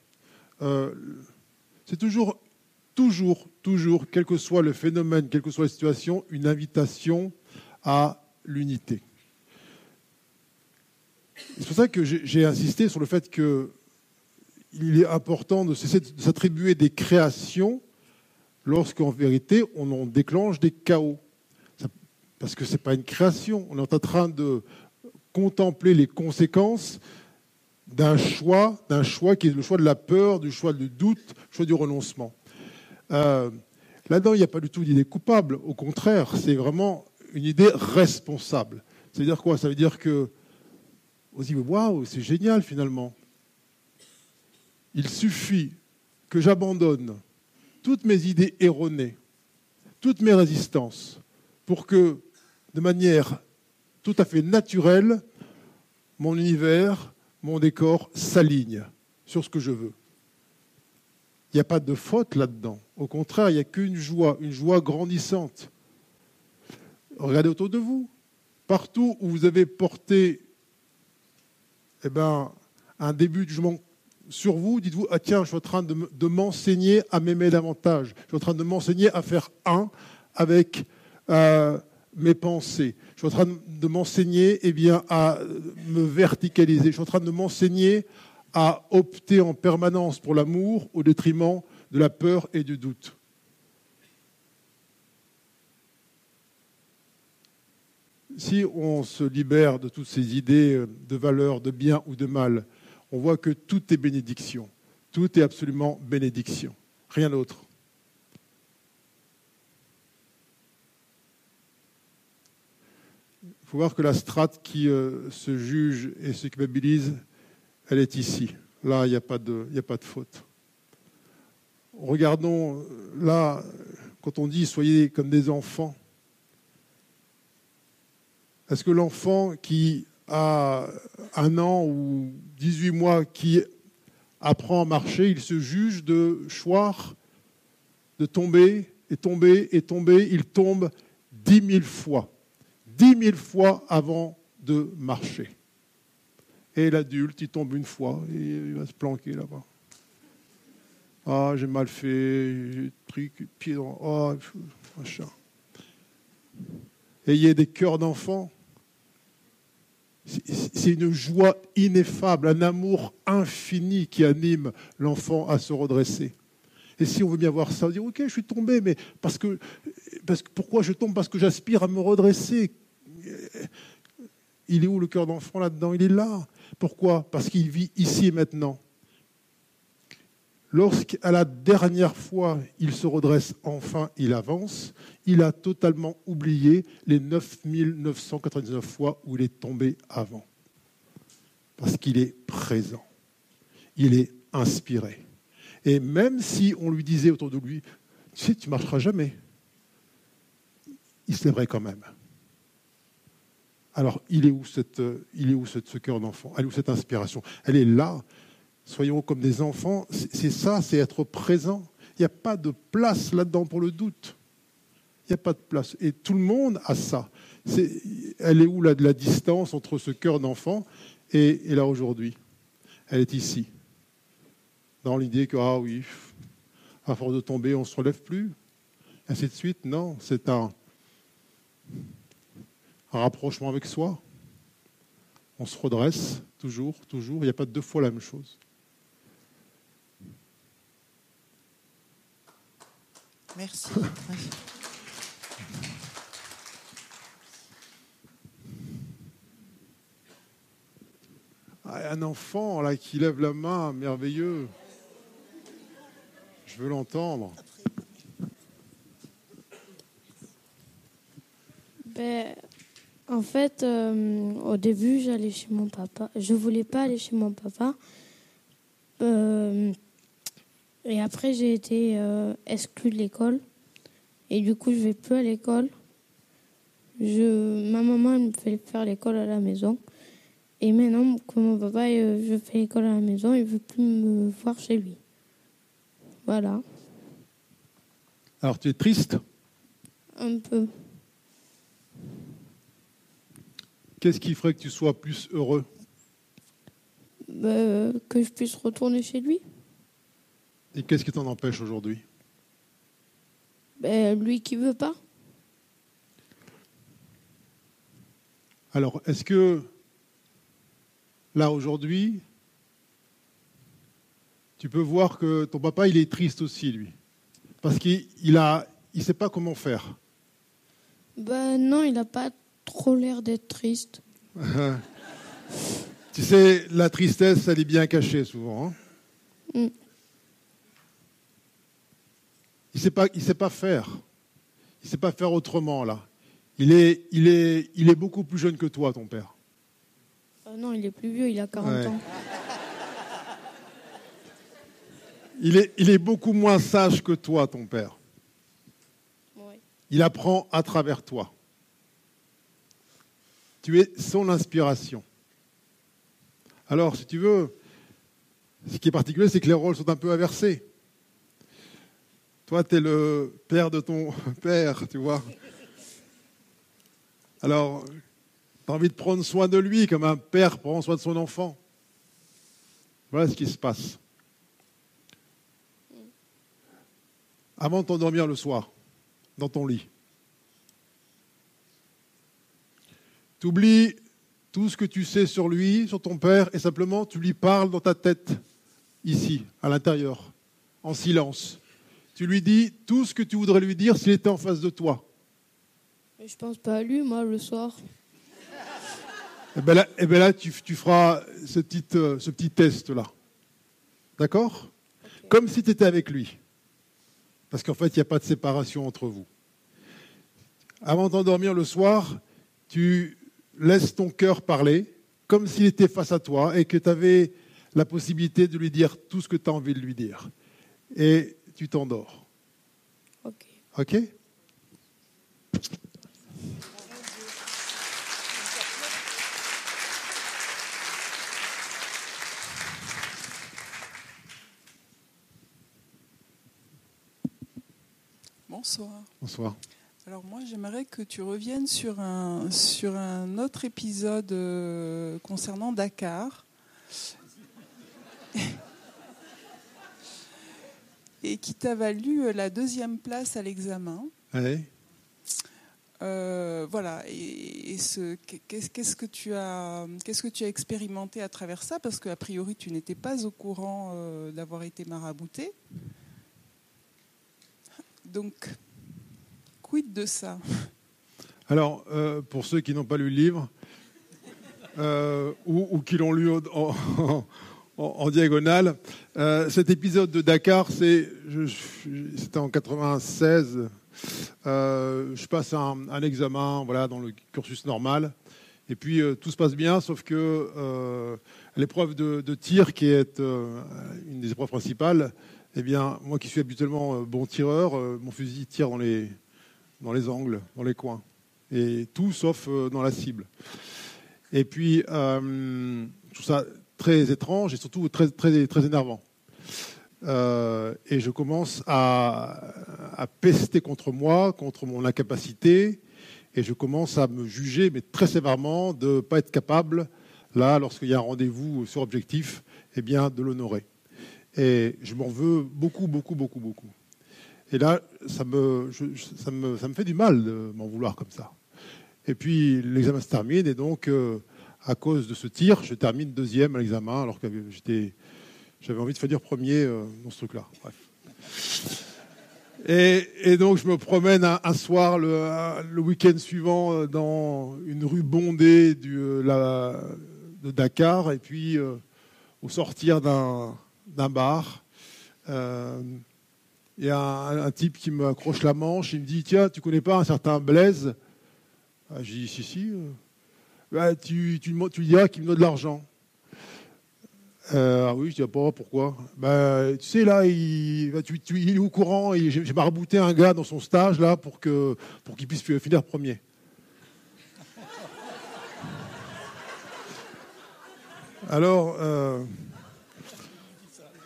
Speaker 1: Euh, c'est toujours, toujours, toujours, quel que soit le phénomène, quelle que soit la situation, une invitation à l'unité. C'est pour ça que j'ai insisté sur le fait que il est important de cesser de s'attribuer des créations lorsqu'en vérité on en déclenche des chaos. Parce que ce n'est pas une création. On est en train de contempler les conséquences d'un choix, d'un choix qui est le choix de la peur, du choix du doute, du choix du renoncement. Euh, Là-dedans, il n'y a pas du tout d'idée coupable. Au contraire, c'est vraiment une idée responsable. Ça veut dire quoi? Ça veut dire que on se dit waouh, c'est génial finalement. Il suffit que j'abandonne toutes mes idées erronées, toutes mes résistances, pour que, de manière tout à fait naturelle, mon univers, mon décor s'aligne sur ce que je veux. Il n'y a pas de faute là-dedans. Au contraire, il n'y a qu'une joie, une joie grandissante. Regardez autour de vous. Partout où vous avez porté eh ben, un début de jugement sur vous, dites-vous, ah tiens, je suis en train de, m'enseigner à m'aimer davantage. Je suis en train de m'enseigner à faire un avec euh, mes pensées. Je suis en train de, m'enseigner eh à me verticaliser. Je suis en train de m'enseigner à opter en permanence pour l'amour au détriment de la peur et du doute. Si on se libère de toutes ces idées de valeur, de bien ou de mal, on voit que tout est bénédiction. Tout est absolument bénédiction. Rien d'autre. Il faut voir que la strate qui euh, se juge et se culpabilise, elle est ici. Là, il n'y a, a pas de faute. Regardons, euh, là, quand on dit soyez comme des enfants, est-ce que l'enfant qui a un an ou 18 mois qui apprend à marcher, il se juge de choir, de tomber et tomber et tomber, il tombe dix mille fois, dix mille fois avant de marcher. Et l'adulte, il tombe une fois et il va se planquer là-bas. Ah, j'ai mal fait, j'ai pris pied dans. Oh, machin. Ayez des cœurs d'enfants. C'est une joie ineffable, un amour infini qui anime l'enfant à se redresser. Et si on veut bien voir ça, on dit ok, je suis tombé, mais parce que, pourquoi je tombe? Parce que j'aspire à me redresser. Il est où le cœur d'enfant là-dedans? Il est là. Pourquoi? Parce qu'il vit ici et maintenant. Lorsqu'à la dernière fois il se redresse enfin, il avance, il a totalement oublié les 9999 fois où il est tombé avant. Parce qu'il est présent, il est inspiré. Et même si on lui disait autour de lui, tu sais, tu ne marcheras jamais, il se lèverait quand même. Alors, il est où, cette, il est où ce, ce cœur d'enfant? Elle est où cette inspiration? Elle est là. Soyons comme des enfants. C'est ça, c'est être présent. Il n'y a pas de place là-dedans pour le doute. Il n'y a pas de place. Et tout le monde a ça. elle est où la, la distance entre ce cœur d'enfant et, là aujourd'hui? Elle est ici. Dans l'idée que, ah oui, à force de tomber, on ne se relève plus. Ainsi de suite. Non, c'est un rapprochement avec soi. On se redresse toujours, toujours. Il n'y a pas deux fois la même chose.
Speaker 8: Merci.
Speaker 1: Ah, un enfant là qui lève la main, merveilleux. Je veux l'entendre.
Speaker 9: Ben, en fait, euh, au début, j'allais chez mon papa. Je voulais pas aller chez mon papa. Euh, et après, j'ai été euh, exclue de l'école. Et du coup, je vais plus à l'école. Je, ma maman me fait faire l'école à la maison. Et maintenant que mon papa, je fais l'école à la maison, il veut plus me voir chez lui. Voilà.
Speaker 1: Alors, tu es triste?
Speaker 9: Un peu.
Speaker 1: Qu'est-ce qui ferait que tu sois plus heureux?
Speaker 9: Bah, Que je puisse retourner chez lui.
Speaker 1: Et qu'est-ce qui t'en empêche aujourd'hui?
Speaker 9: Bah, Lui qui veut pas.
Speaker 1: Alors, est-ce que là aujourd'hui, tu peux voir que ton papa, il est triste aussi, lui? Parce qu'il a, il sait pas comment faire.
Speaker 9: Ben non, il n'a pas trop l'air d'être triste.
Speaker 1: tu sais, la tristesse, elle est bien cachée souvent. Hein? Mm. Il ne sait, pas, il sait pas faire. Il ne sait pas faire autrement, là. Il est, il, est, il est beaucoup plus jeune que toi, ton père.
Speaker 9: Euh, non, il est plus vieux, il a 40 ans.
Speaker 1: Il est, il est beaucoup moins sage que toi, ton père. Il apprend à travers toi. Tu es son inspiration. Alors, si tu veux, ce qui est particulier, c'est que les rôles sont un peu inversés. Toi, tu es le père de ton père, tu vois. Alors, tu as envie de prendre soin de lui comme un père prend soin de son enfant. Voilà ce qui se passe. Avant de t'endormir le soir, dans ton lit, Tu oublies tout ce que tu sais sur lui, sur ton père, et simplement tu lui parles dans ta tête, ici, à l'intérieur, en silence. Tu lui dis tout ce que tu voudrais lui dire s'il était en face de toi.
Speaker 9: Mais je pense pas à lui, moi, le soir.
Speaker 1: Et eh bien là, eh ben là tu, feras ce petit, euh, ce petit test-là. D'accord? Comme si tu étais avec lui. Parce qu'en fait, il n'y a pas de séparation entre vous. Avant d'endormir le soir, tu laisse ton cœur parler comme s'il était face à toi et que tu avais la possibilité de lui dire tout ce que tu as envie de lui dire. Et tu t'endors.
Speaker 9: Ok.
Speaker 1: Ok?
Speaker 10: Bonsoir.
Speaker 1: Bonsoir.
Speaker 10: Alors moi, j'aimerais que tu reviennes sur un, sur un autre épisode euh, concernant Dakar. Et qui t'a valu euh, la deuxième place à l'examen.
Speaker 1: Oui.
Speaker 10: Euh, voilà. Et, qu'est-ce que tu as, qu'est-ce que tu as expérimenté à travers ça? Parce qu'a priori, tu n'étais pas au courant d'avoir été marabouté. Donc, de ça?
Speaker 1: Alors, euh, pour ceux qui n'ont pas lu le livre, euh, ou, qui l'ont lu en, diagonale, euh, cet épisode de Dakar, c'était en 96. je passe un, examen, voilà, dans le cursus normal. Et puis tout se passe bien, sauf que l'épreuve de, de, tir, qui est une des épreuves principales, eh bien, moi qui suis habituellement bon tireur, mon fusil tire dans les, dans les angles, dans les coins. Et tout sauf euh, dans la cible. Et puis, euh, tout ça très étrange et surtout très, très, très énervant. euh, et je commence à, pester contre moi, contre mon incapacité, et je commence à me juger, mais très sévèrement, de ne pas être capable, là, lorsqu'il y a un rendez-vous sur objectif, eh bien, de l'honorer. Et je m'en veux beaucoup, beaucoup, beaucoup, beaucoup. Et là, ça me, ça me, ça me fait du mal de m'en vouloir comme ça. Et puis, l'examen se termine, et donc, euh, à cause de ce tir, je termine deuxième à l'examen, alors que j'avais envie de finir premier euh, dans ce truc-là. Et, donc, je me promène un, soir, le, week-end suivant, euh, dans une rue bondée euh, de Dakar. Et puis, au sortir d'un bar, il y a un, type qui me accroche la manche. Il me dit Tiens, tu connais pas un certain Blaise? Ah, J'ai dit Si, si. Bah, tu, tu, tu lui diras qu'il me donne de l'argent. Euh, ah oui, je dis pas pourquoi. Ben, tu sais, là, il, bah, tu, il est au courant j'ai marabouté un gars dans son stage là pour que pour qu'il puisse finir premier. Alors, euh,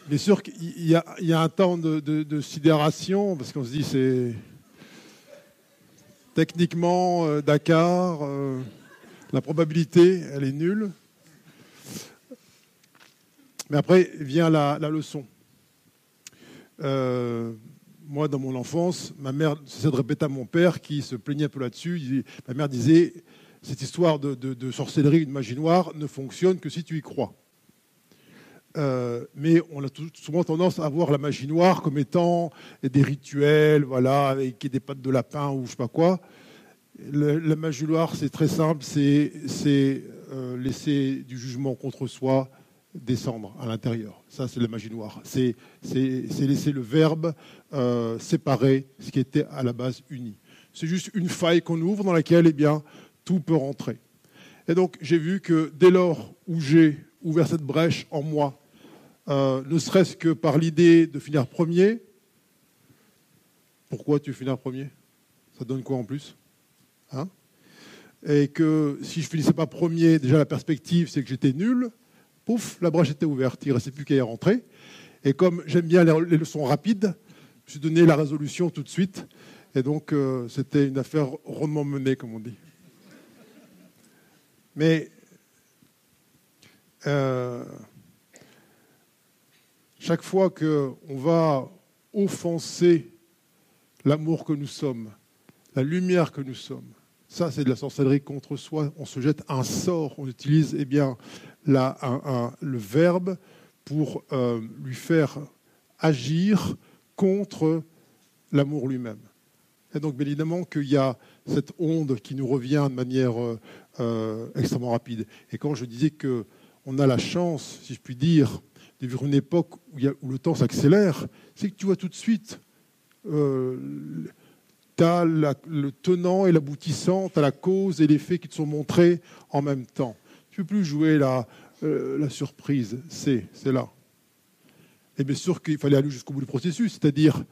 Speaker 1: bien sûr qu'il y, y, a un temps de, sidération parce qu'on se dit c'est techniquement euh, Dakar, la probabilité elle est nulle. Mais après vient la, leçon. Euh, moi, dans mon enfance, ma mère, c'est de répéter à mon père qui se plaignait un peu là-dessus. Ma mère disait cette histoire de, sorcellerie, de magie noire ne fonctionne que si tu y crois. Euh, mais on a souvent tendance à voir la magie noire comme étant des rituels, voilà, avec des pattes de lapin ou je sais pas quoi. La magie noire, c'est très simple, c'est euh, laisser du jugement contre soi, descendre à l'intérieur. Ça, c'est la magie noire. C'est laisser le verbe euh, séparer ce qui était à la base uni. C'est juste une faille qu'on ouvre dans laquelle eh bien, tout peut rentrer. Et donc, j'ai vu que dès lors où j'ai ouvert cette brèche en moi, euh, ne serait-ce que par l'idée de finir premier, pourquoi tu finis premier? Ça donne quoi en plus? Et que si je finissais pas premier, déjà la perspective, c'est que j'étais nul pouf, la brèche était ouverte, il ne restait plus qu'à y rentrer. Et comme j'aime bien les leçons rapides, je suis donné la résolution tout de suite. Et donc, euh, c'était une affaire rondement menée, comme on dit. Mais euh, chaque fois qu'on va offenser l'amour que nous sommes, la lumière que nous sommes, ça, c'est de la sorcellerie contre soi. On se jette un sort. On utilise eh bien, le verbe pour euh, lui faire agir contre l'amour lui-même. Et donc, bien évidemment, qu'il y a cette onde qui nous revient de manière euh, euh, extrêmement rapide. Et quand je disais qu'on a la chance, si je puis dire, de vivre une époque où le temps s'accélère, c'est que tu vois tout de suite, tu as le tenant et l'aboutissant, tu as la cause et les faits qui te sont montrés en même temps peux plus jouer la, euh, la surprise. C'est, c'est là. Et bien sûr qu'il fallait aller jusqu'au bout du processus, c'est-à-dire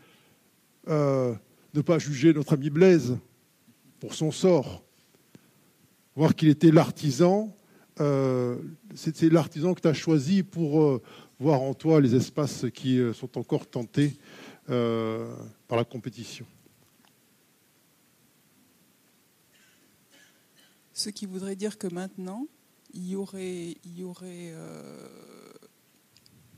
Speaker 1: euh, ne pas juger notre ami Blaise pour son sort, voir qu'il était l'artisan. Euh, c'est, l'artisan que tu as choisi pour voir en toi les espaces qui sont encore tentés par la compétition.
Speaker 10: Ce qui voudrait dire que maintenant, il y aurait, il y aurait euh,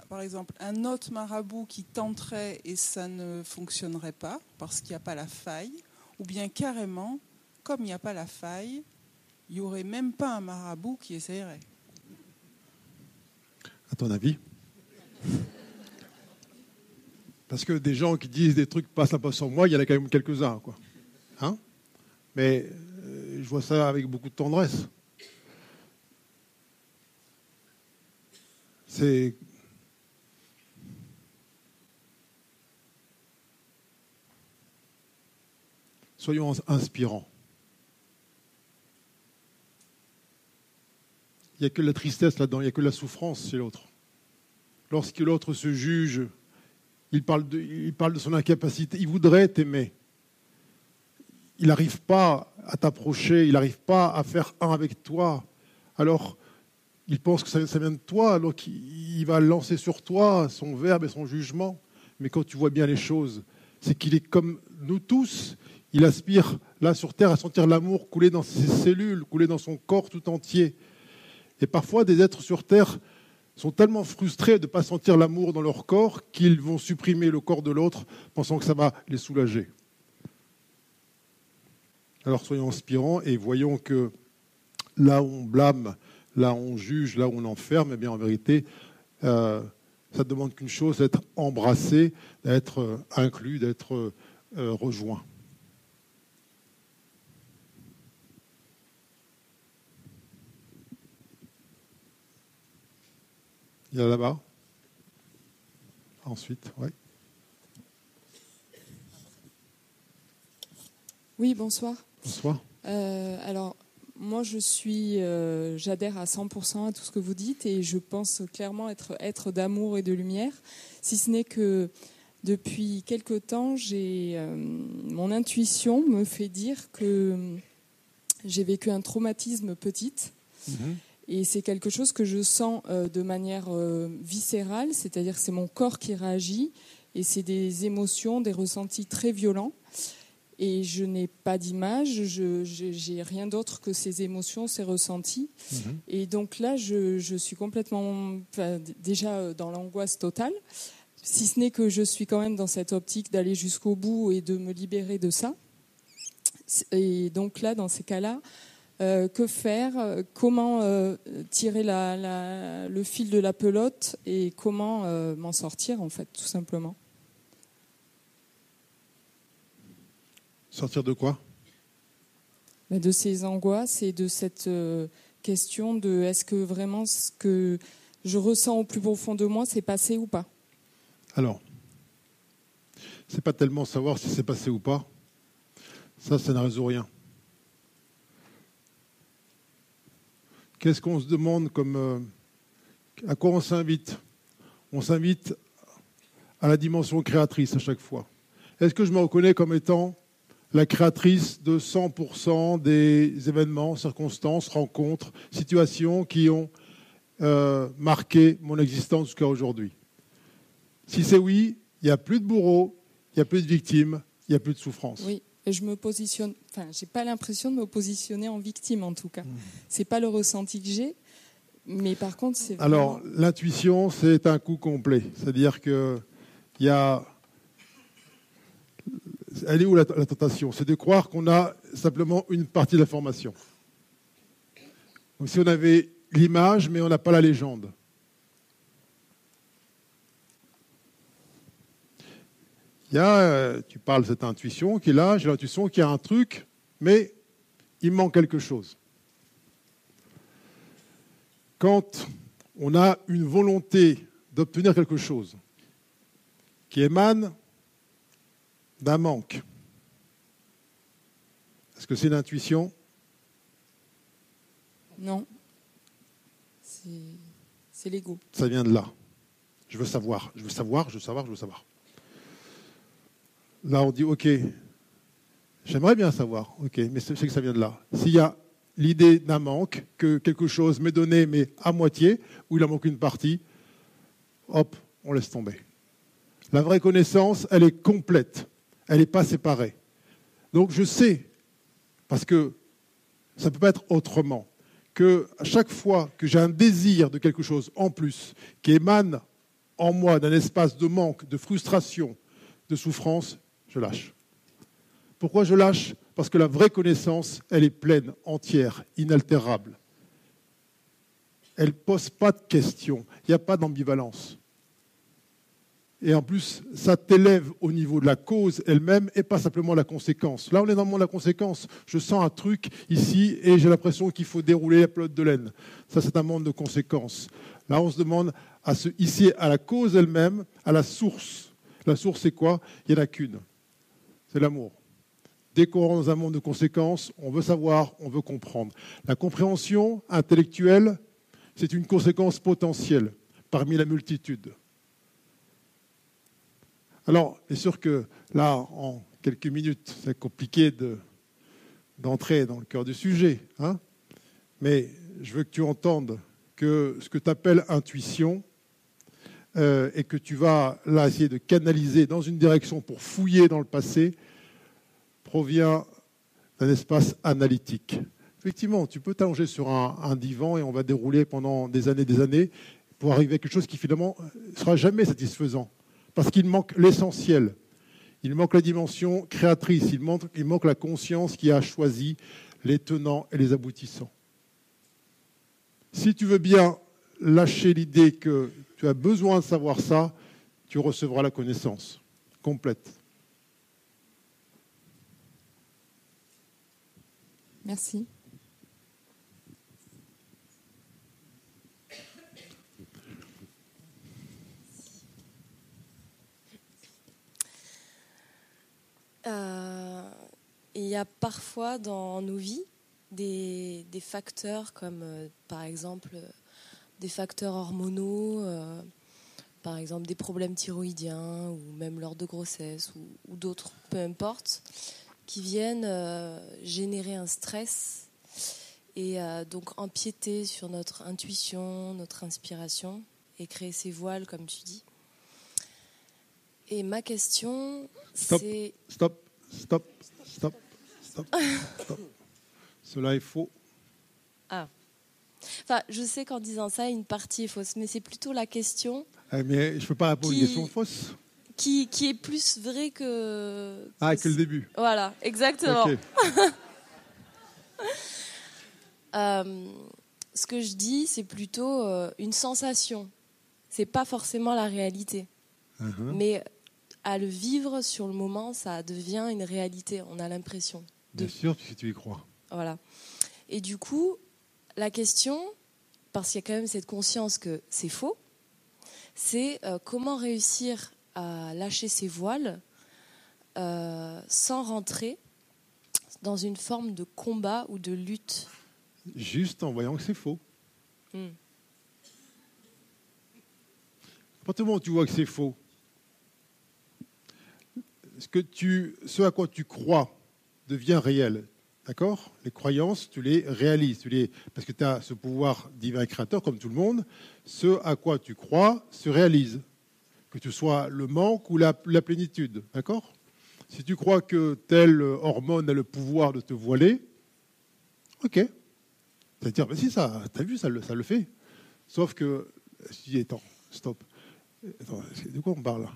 Speaker 10: par exemple, un autre marabout qui tenterait et ça ne fonctionnerait pas parce qu'il n'y a pas la faille, ou bien carrément, comme il n'y a pas la faille, il n'y aurait même pas un marabout qui essayerait.
Speaker 1: À ton avis? Parce que des gens qui disent des trucs pas sympas sur moi, il y en a quand même quelques-uns, quoi. Hein? Mais je vois ça avec beaucoup de tendresse. C'est Soyons inspirants. Il n'y a que la tristesse là-dedans, il n'y a que la souffrance chez l'autre. Lorsque l'autre se juge, il parle, de, son incapacité, il voudrait t'aimer. Il n'arrive pas à t'approcher, il n'arrive pas à faire un avec toi. Alors, il pense que ça, vient de toi, alors qu'il va lancer sur toi son verbe et son jugement. Mais quand tu vois bien les choses, c'est qu'il est comme nous tous. Il aspire là sur Terre à sentir l'amour couler dans ses cellules, couler dans son corps tout entier. Et parfois, des êtres sur Terre sont tellement frustrés de ne pas sentir l'amour dans leur corps qu'ils vont supprimer le corps de l'autre, pensant que ça va les soulager. Alors soyons inspirants et voyons que là où on blâme, là où on juge, là où on enferme, eh bien en vérité, euh, ça ne demande qu'une chose, d'être embrassé, d'être euh, inclus, d'être euh, rejoint. Il y a là-bas. Ensuite, oui.
Speaker 11: Oui, bonsoir.
Speaker 1: Bonsoir.
Speaker 11: Euh, alors, moi, je suis, euh, j'adhère à 100% à tout ce que vous dites et je pense clairement être être d'amour et de lumière. Si ce n'est que depuis quelque temps, j'ai euh, mon intuition me fait dire que j'ai vécu un traumatisme petite. Et c'est quelque chose que je sens euh, de manière viscérale, c'est-à-dire que c'est mon corps qui réagit et c'est des émotions, des ressentis très violents. Et je n'ai pas d'image, je j'ai rien d'autre que ces émotions, ces ressentis. Et donc là, je, je suis complètement enfin, déjà euh, dans l'angoisse totale, si ce n'est que je suis quand même dans cette optique d'aller jusqu'au bout et de me libérer de ça. Et donc là, dans ces cas-là, euh, que faire? Comment euh, tirer la- la- le fil de la pelote et comment euh, m'en sortir, en fait, tout simplement?
Speaker 1: Sortir de quoi?
Speaker 11: Mais de ces angoisses et de cette euh, question de est-ce que vraiment ce que je ressens au plus profond de moi, c'est passé ou pas?
Speaker 1: Alors, c'est pas tellement savoir si c'est passé ou pas. Ça, ça ne résout rien. Qu'est-ce qu'on se demande comme. euh, à quoi on s'invite? On s'invite à la dimension créatrice à chaque fois. Est-ce que je me reconnais comme étant la créatrice de 100% des événements, circonstances, rencontres, situations qui ont euh, marqué mon existence jusqu'à aujourd'hui Si c'est oui, il n'y a plus de bourreaux, il n'y a plus de victimes, il n'y a plus de souffrance.
Speaker 11: Oui. Et je me positionne, enfin, j'ai pas l'impression de me positionner en victime en tout cas. C'est pas le ressenti que j'ai, mais par contre, c'est vraiment-
Speaker 1: Alors, l'intuition, c'est un coup complet. C'est-à-dire que il y a. Elle est où la, tentation? C'est de croire qu'on a simplement une partie de l'information. Comme si on avait l'image, mais on n'a pas la légende. Il y a, euh, tu parles de cette intuition qui est là, j'ai l'intuition qu'il y a un truc, mais il manque quelque chose. Quand on a une volonté d'obtenir quelque chose qui émane d'un manque, est-ce que c'est une intuition?
Speaker 11: Non, c'est l'ego.
Speaker 1: Ça vient de là. Je veux savoir, je veux savoir, je veux savoir, je veux savoir. Là, on dit, OK, j'aimerais bien savoir, OK, mais c'est c'est que ça vient de là. S'il y a l'idée d'un manque, que quelque chose m'est donné, mais à moitié, ou il en manque une partie, hop, on laisse tomber. La vraie connaissance, elle est complète, elle n'est pas séparée. Donc je sais, parce que ça ne peut pas être autrement, que à chaque fois que j'ai un désir de quelque chose en plus qui émane en moi d'un espace de manque, de frustration, de souffrance, je lâche. Pourquoi je lâche? Parce que la vraie connaissance, elle est pleine, entière, inaltérable. Elle ne pose pas de questions, il n'y a pas d'ambivalence. Et en plus, ça t'élève au niveau de la cause elle-même et pas simplement la conséquence. Là, on est dans le monde de la conséquence. Je sens un truc ici et j'ai l'impression qu'il faut dérouler la pelote de laine. Ça, c'est un monde de conséquences. Là, on se demande à ce, ici à la cause elle-même, à la source. La source, c'est quoi? Il n'y en a qu'une. C'est l'amour. Dès qu'on rentre dans un monde de conséquences, on veut savoir, on veut comprendre. La compréhension intellectuelle, c'est une conséquence potentielle parmi la multitude. Alors, bien sûr que là, en quelques minutes, c'est compliqué de- d'entrer dans le cœur du sujet, hein mais je veux que tu entendes que ce que tu appelles intuition euh, et que tu vas là essayer de canaliser dans une direction pour fouiller dans le passé provient d'un espace analytique. Effectivement, tu peux t'allonger sur un, un, divan et on va dérouler pendant des années des années pour arriver à quelque chose qui finalement ne sera jamais satisfaisant. Parce qu'il manque l'essentiel. Il manque la dimension créatrice. Il manque, la conscience qui a choisi les tenants et les aboutissants. Si tu veux bien lâcher l'idée que tu as besoin de savoir ça, tu recevras la connaissance complète.
Speaker 11: Merci.
Speaker 12: Euh, il y a parfois dans nos vies des, facteurs comme euh, par exemple des facteurs hormonaux, euh, par exemple des problèmes thyroïdiens ou même lors de grossesse ou, d'autres, peu importe, qui viennent euh, générer un stress et euh, donc empiéter sur notre intuition, notre inspiration et créer ces voiles, comme tu dis. Et ma question,
Speaker 1: Stop,
Speaker 12: c'est...
Speaker 1: stop, stop, stop, stop, stop. Cela est faux.
Speaker 12: Ah. Enfin, je sais qu'en disant ça, une partie est fausse, mais c'est plutôt la question
Speaker 1: Ah, Mais je ne peux pas répondre à une question fausse.
Speaker 12: qui, qui est plus vraie que...
Speaker 1: Ah, que le début.
Speaker 12: Voilà, exactement. Euh, ce que je dis, c'est plutôt euh, une sensation. C'est pas forcément la réalité.
Speaker 1: Mhm.
Speaker 12: Mais à le vivre sur le moment, ça devient une réalité. On a l'impression. de-
Speaker 1: Bien sûr, si tu y crois.
Speaker 12: Voilà. Et du coup, la question, parce qu'il y a quand même cette conscience que c'est faux, c'est euh, comment réussir à lâcher ses voiles euh, sans rentrer dans une forme de combat ou de lutte?
Speaker 1: Juste en voyant que c'est faux.
Speaker 12: Hmm.
Speaker 1: À partir du moment où tu vois que c'est faux, ce, que tu, ce à quoi tu crois devient réel. D'accord? Les croyances, tu les réalises. Tu les, parce que tu as ce pouvoir divin créateur, comme tout le monde. Ce à quoi tu crois se réalise. Que tu sois le manque ou la, plénitude. D'accord? Si tu crois que telle hormone a le pouvoir de te voiler, ok. Tu vas te dire, mais si, ça, t'as vu, ça le, ça le fait. Sauf que, dis, attends, stop. Attends, de quoi on parle là?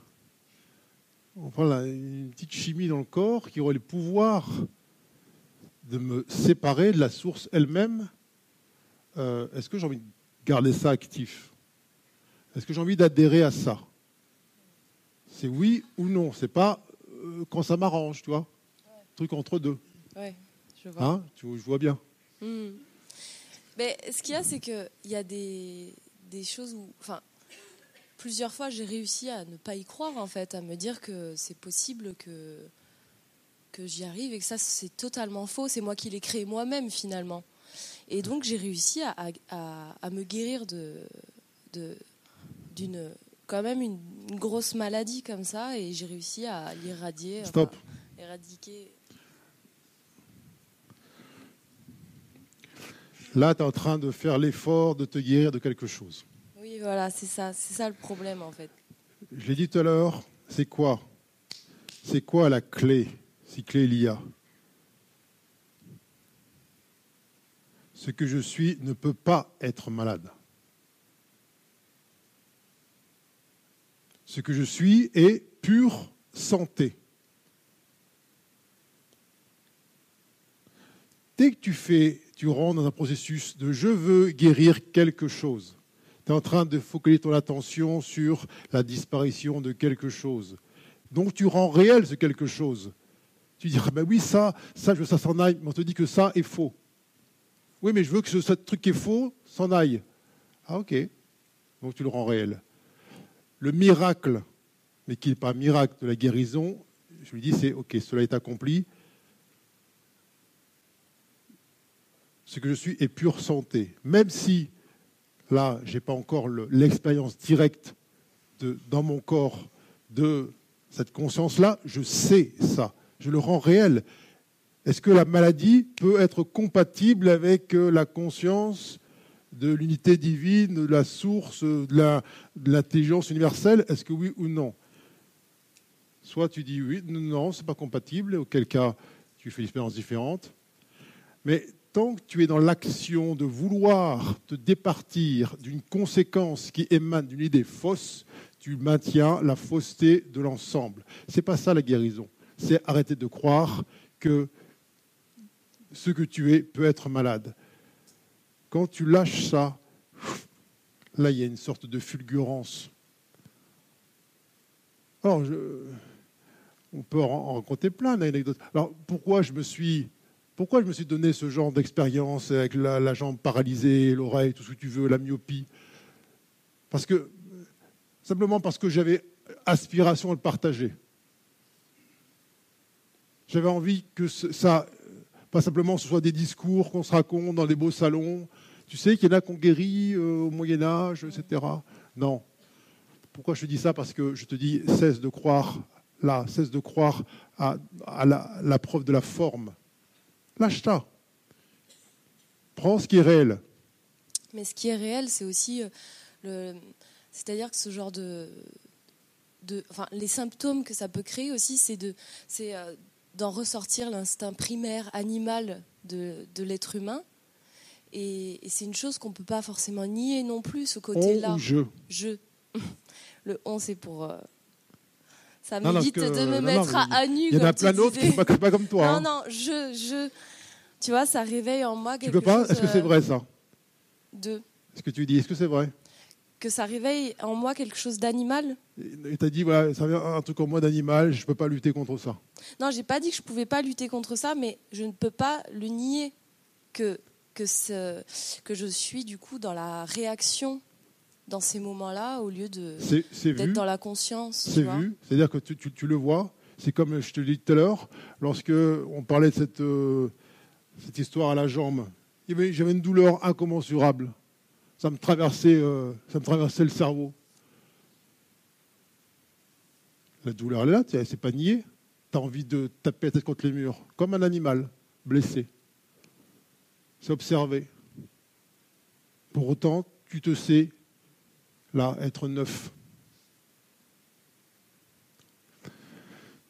Speaker 1: On parle d'une petite chimie dans le corps qui aurait le pouvoir de me séparer de la source elle-même. Euh, Est-ce que j'ai envie de garder ça actif? Est-ce que j'ai envie d'adhérer à ça? C'est oui ou non. C'est pas euh, quand ça m'arrange, tu vois. Truc entre deux.
Speaker 12: Ouais, je vois.
Speaker 1: Hein? Tu, je vois bien.
Speaker 12: Hmm. Mais ce qu'il y a, c'est qu'il y a des, des choses où. Enfin, plusieurs fois, j'ai réussi à ne pas y croire, en fait, à me dire que c'est possible que, que j'y arrive et que ça, c'est totalement faux. C'est moi qui l'ai créé moi-même, finalement. Et donc, j'ai réussi à, à- me guérir de. de d'une quand même une, une grosse maladie comme ça et j'ai réussi à l'irradier enfin,
Speaker 1: Stop.
Speaker 12: éradiquer
Speaker 1: Là, tu es en train de faire l'effort de te guérir de quelque chose.
Speaker 12: Voilà c'est ça c'est ça le problème en fait
Speaker 1: Je l'ai dit tout à l'heure, c'est quoi? C'est quoi la clé, si clé il y a? Ce que je suis ne peut pas être malade. Ce que je suis est pure santé. Dès que tu fais, tu rentres dans un processus de je veux guérir quelque chose, tu es en train de focaliser ton attention sur la disparition de quelque chose. Donc tu rends réel ce quelque chose. Tu dis, ah ben oui, ça, ça, je veux que ça s'en aille, mais on te dit que ça est faux. Oui, mais je veux que ce, ce truc qui est faux s'en aille. Ah ok. Donc tu le rends réel. Le miracle, mais qui n'est pas un miracle de la guérison, je lui dis, c'est ok, cela est accompli. Ce que je suis est pure santé. Même si là, je n'ai pas encore le- l'expérience directe dans mon corps de cette conscience-là, je sais ça, je le rends réel. Est-ce que la maladie peut être compatible avec euh, la conscience de l'unité divine, de la source, de la- de l'intelligence universelle? Est-ce que oui ou non? Soit tu dis oui, non, c'est pas compatible, auquel cas tu fais une expérience différente. Mais tant que tu es dans l'action de vouloir te départir d'une conséquence qui émane d'une idée fausse, tu maintiens la fausseté de l'ensemble. C'est pas ça la guérison. C'est arrêter de croire que ce que tu es peut être malade. Quand tu lâches ça, là il y a une sorte de fulgurance. Alors, on peut en raconter plein d'anecdotes. Alors, pourquoi je me suis, pourquoi je me suis donné ce genre d'expérience avec la, jambe paralysée, l'oreille, tout ce que tu veux, la myopie? Parce que simplement parce que j'avais aspiration à le partager. J'avais envie que ça, pas simplement ce soit des discours qu'on se raconte dans des beaux salons. Tu sais qu'il y en a qui ont guéri euh, au Moyen Âge, etc. Non. Pourquoi je te dis ça? Parce que je te dis, cesse de croire là, cesse de croire à, la preuve de la forme. Lâche ça. Prends ce qui est réel.
Speaker 12: Mais ce qui est réel, c'est aussi euh, le, c'est-à-dire que ce genre de, de, enfin, les symptômes que ça peut créer aussi, c'est de, c'est euh, d'en ressortir l'instinct primaire animal de, de l'être humain. Et, et c'est une chose qu'on peut pas forcément nier non plus, ce côté-là.
Speaker 1: On ou je?
Speaker 12: Je. Le on, c'est pour. Euh, ça m'évite de me
Speaker 1: non,
Speaker 12: mettre
Speaker 1: non,
Speaker 12: à, nu.
Speaker 1: Il y en a
Speaker 12: tu
Speaker 1: plein d'autres qui ne sont pas, comme toi.
Speaker 12: Non,
Speaker 1: hein.
Speaker 12: non, je, je. Tu vois, ça réveille en moi
Speaker 1: tu
Speaker 12: quelque
Speaker 1: peux pas?
Speaker 12: chose.
Speaker 1: Est-ce que c'est
Speaker 12: euh,
Speaker 1: vrai ça?
Speaker 12: De.
Speaker 1: Ce que tu dis, est-ce que c'est vrai?
Speaker 12: Que ça réveille en moi quelque chose d'animal?
Speaker 1: Et tu as dit, voilà, ça vient un truc en moi d'animal, je ne peux pas lutter contre ça.
Speaker 12: Non, j'ai pas dit que je pouvais pas lutter contre ça, mais je ne peux pas le nier que que ce, que je suis du coup dans la réaction dans ces moments-là au lieu d'être dans la conscience.
Speaker 1: C'est vu, c'est-à-dire que tu, tu- tu le vois. C'est comme je te l'ai dit tout à l'heure, lorsque on parlait de cette, euh, cette histoire à la jambe. J'avais une douleur incommensurable. Ça me traversait, euh, ça me traversait le cerveau. La douleur, elle est là, c'est pas nié. Tu as envie de taper la tête contre les murs, comme un animal blessé. C'est observé. Pour autant, tu te sais, là, être neuf.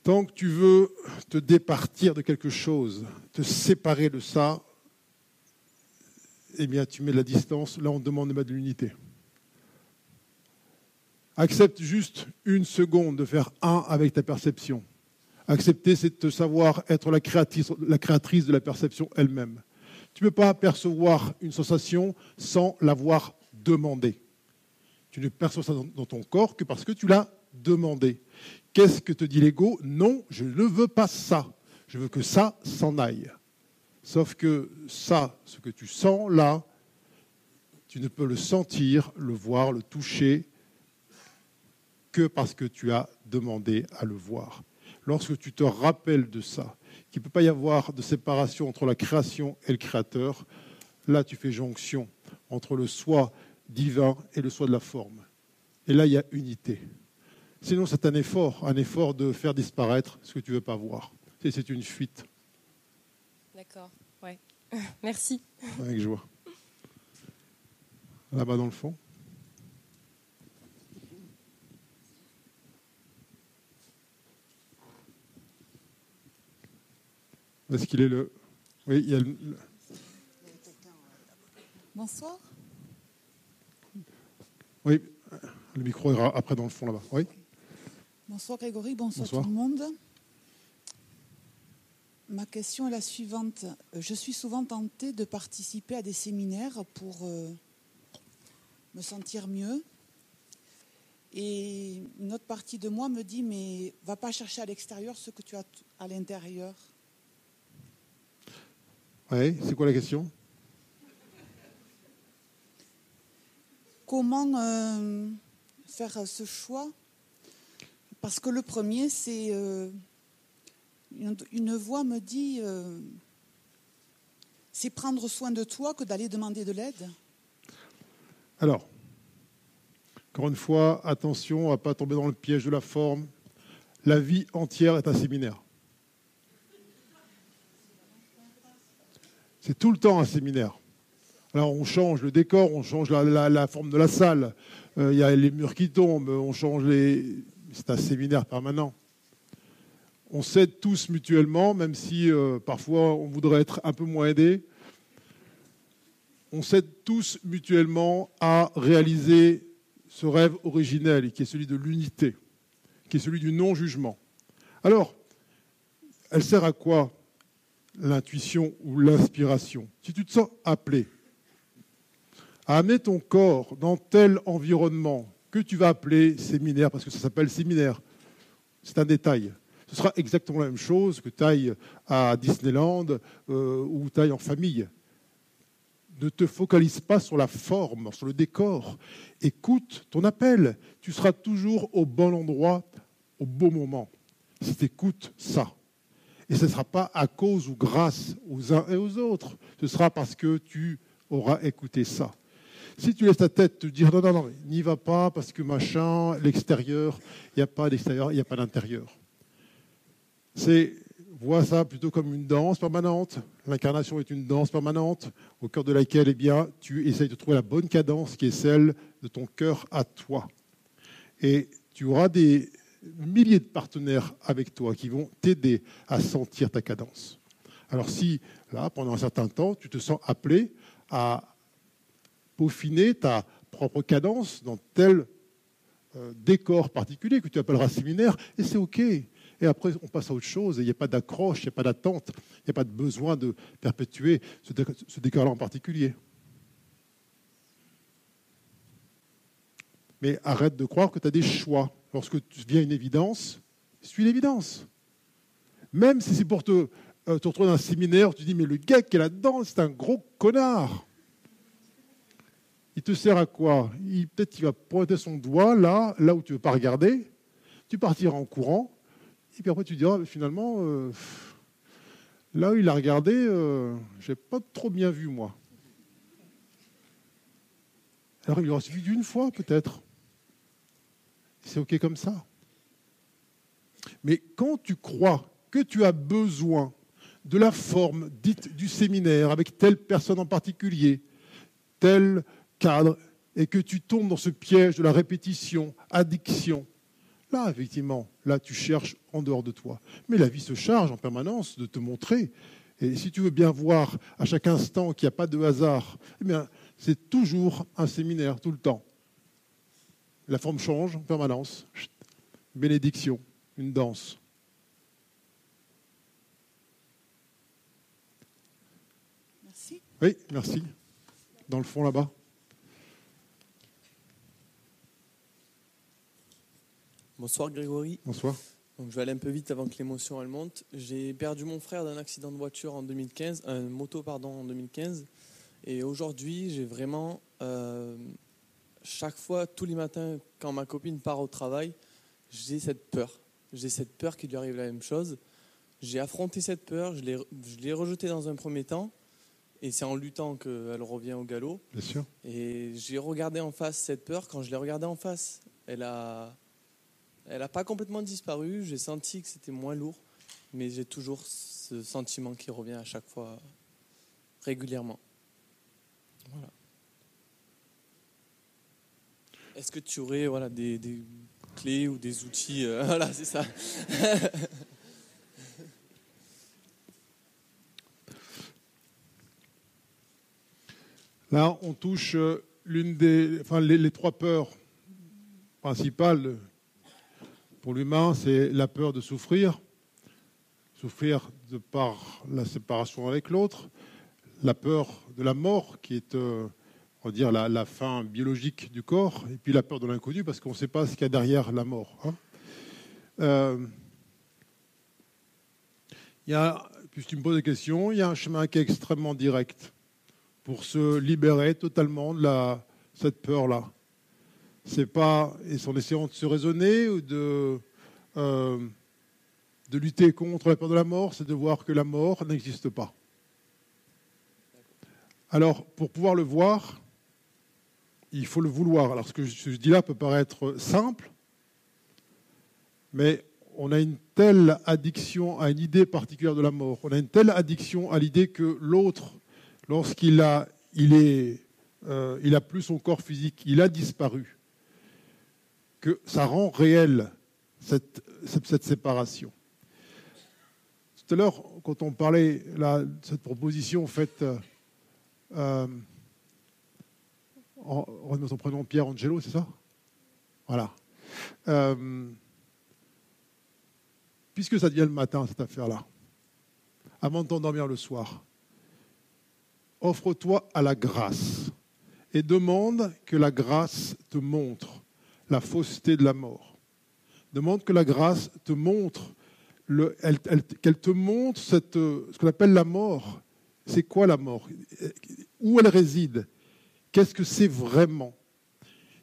Speaker 1: Tant que tu veux te départir de quelque chose, te séparer de ça, eh bien, tu mets de la distance. Là, on demande de de l'unité. Accepte juste une seconde de faire un avec ta perception. Accepter, c'est de savoir être la créatrice, la créatrice de la perception elle-même. Tu ne peux pas percevoir une sensation sans l'avoir demandé. Tu ne perçois ça dans- ton corps que parce que tu l'as demandé. Qu'est-ce que te dit l'ego? Non, je ne veux pas ça. Je veux que ça s'en aille. Sauf que ça, ce que tu sens là, tu ne peux le sentir, le voir, le toucher que parce que tu as demandé à le voir. Lorsque tu te rappelles de ça, qu'il ne peut pas y avoir de séparation entre la création et le créateur, là tu fais jonction entre le soi divin et le soi de la forme. Et là il y a unité. Sinon c'est un effort, un effort de faire disparaître ce que tu ne veux pas voir. C'est- C'est une fuite.
Speaker 12: D'accord. Ouais. Merci.
Speaker 1: Avec joie. Là-bas dans le fond. Est-ce qu'il est le. Oui, il y a le-
Speaker 13: Bonsoir.
Speaker 1: Oui, le micro est ra- après dans le fond là-bas. Oui.
Speaker 13: Bonsoir Grégory, bonsoir,
Speaker 1: Bonsoir.
Speaker 13: tout le monde. Ma question est la suivante. Euh, Je suis souvent tentée de participer à des séminaires pour euh, me sentir mieux. Et une autre partie de moi me dit, mais va pas chercher à l'extérieur ce que tu as à l'intérieur.
Speaker 1: Oui, c'est quoi la question?
Speaker 13: Comment euh, faire ce choix Parce que le premier, c'est euh, une, voix me dit, euh, c'est prendre soin de toi que d'aller demander de l'aide.
Speaker 1: Alors, encore une fois, attention à ne pas tomber dans le piège de la forme. La vie entière est un séminaire. C'est tout le temps un séminaire. Alors on change le décor, on change la, forme de la salle, euh, il y a les murs qui tombent, on change les... C'est un séminaire permanent. On s'aide tous mutuellement, même si euh, parfois on voudrait être un peu moins aidé. On s'aide tous mutuellement à réaliser ce rêve originel, qui est celui de l'unité, qui est celui du non-jugement. Alors, elle sert à quoi l'intuition ou l'inspiration? Si tu te sens appelé, à amener ton corps dans tel environnement que tu vas appeler séminaire, parce que ça s'appelle séminaire. C'est un détail. Ce sera exactement la même chose que tu ailles à Disneyland euh, ou tu ailles en famille. Ne te focalise pas sur la forme, sur le décor. Écoute ton appel. Tu seras toujours au bon endroit, au bon moment. Si tu écoutes ça. Et ce ne sera pas à cause ou grâce aux uns et aux autres. Ce sera parce que tu auras écouté ça. Si tu laisses ta tête te dire non, non, non, n'y va pas parce que machin, l'extérieur, il n'y a pas d'extérieur, il n'y a pas d'intérieur. C'est, vois ça plutôt comme une danse permanente. L'incarnation est une danse permanente au cœur de laquelle eh bien, tu essayes de trouver la bonne cadence qui est celle de ton cœur à toi. Et tu auras des milliers de partenaires avec toi qui vont t'aider à sentir ta cadence. Alors si, là, pendant un certain temps, tu te sens appelé à ta propre cadence dans tel euh, décor particulier que tu appelleras séminaire, et c'est OK. Et après, on passe à autre chose, il n'y a pas d'accroche, il n'y a pas d'attente, il n'y a pas de besoin de perpétuer ce décor-là en particulier. Mais arrête de croire que tu as des choix. Lorsque tu viens une évidence, suis l'évidence. Même si c'est pour te, euh, te retrouver dans un séminaire, tu dis, mais le gars qui est là-dedans, c'est un gros connard il te sert à quoi Peut-être qu'il va pointer son doigt là, là où tu ne veux pas regarder. Tu partiras en courant. Et puis après, tu diras, finalement, euh, là où il a regardé, euh, je n'ai pas trop bien vu, moi. Alors, il aura suffi d'une fois, peut-être. C'est OK comme ça. Mais quand tu crois que tu as besoin de la forme dite du séminaire avec telle personne en particulier, telle cadre et que tu tombes dans ce piège de la répétition, addiction, là, effectivement, là, tu cherches en dehors de toi. Mais la vie se charge en permanence de te montrer. Et si tu veux bien voir à chaque instant qu'il n'y a pas de hasard, eh bien, c'est toujours un séminaire, tout le temps. La forme change en permanence. Bénédiction, une danse.
Speaker 13: Merci.
Speaker 1: Oui, merci. Dans le fond là-bas.
Speaker 14: Bonsoir Grégory.
Speaker 1: Bonsoir.
Speaker 14: Donc, je vais aller un peu vite avant que l'émotion elle monte. J'ai perdu mon frère d'un accident de voiture en 2015, un moto pardon en 2015. Et aujourd'hui, j'ai vraiment euh, chaque fois, tous les matins, quand ma copine part au travail, j'ai cette peur. J'ai cette peur qu'il lui arrive la même chose. J'ai affronté cette peur, je l'ai rejetée dans un premier temps, et c'est en luttant qu'elle revient au galop.
Speaker 1: Bien sûr.
Speaker 14: Et j'ai regardé en face cette peur. Quand je l'ai regardée en face, elle a, elle n'a pas complètement disparu. J'ai senti que c'était moins lourd, mais j'ai toujours ce sentiment qui revient à chaque fois régulièrement. Voilà. Est-ce que tu aurais voilà, des, clés ou des outils euh, Voilà, c'est ça.
Speaker 1: Là, on touche euh, l'une des, enfin, les trois peurs principales pour l'humain, c'est la peur de souffrir, souffrir de par la séparation avec l'autre, la peur de la mort, qui est euh, on la, fin biologique du corps, et puis la peur de l'inconnu, parce qu'on ne sait pas ce qu'il y a derrière la mort. Hein. Euh, y a, puisque tu me poses des questions, il y a un chemin qui est extrêmement direct pour se libérer totalement de cette peur-là c'est pas, et en essayant de se raisonner ou de, euh, de lutter contre la peur de la mort, c'est de voir que la mort n'existe pas. Alors, pour pouvoir le voir, il faut le vouloir. Alors, ce que je dis là peut paraître simple, mais on a une telle addiction à une idée particulière de la mort, on a une telle addiction à l'idée que l'autre, lorsqu'il a il, est, euh, il a plus son corps physique, il a disparu, que ça rend réel cette, cette, séparation. Tout à l'heure, quand on parlait de cette proposition faite euh, euh en, son prénom Pierre Angelo, c'est ça? Voilà. Euh, puisque ça devient le matin, cette affaire-là, avant de t'endormir le soir, offre-toi à la grâce et demande que la grâce te montre la fausseté de la mort. Demande que la grâce te montre, qu'elle te montre cette, ce qu'on appelle la mort. C'est quoi la mort? Où elle réside? Qu'est-ce que c'est vraiment?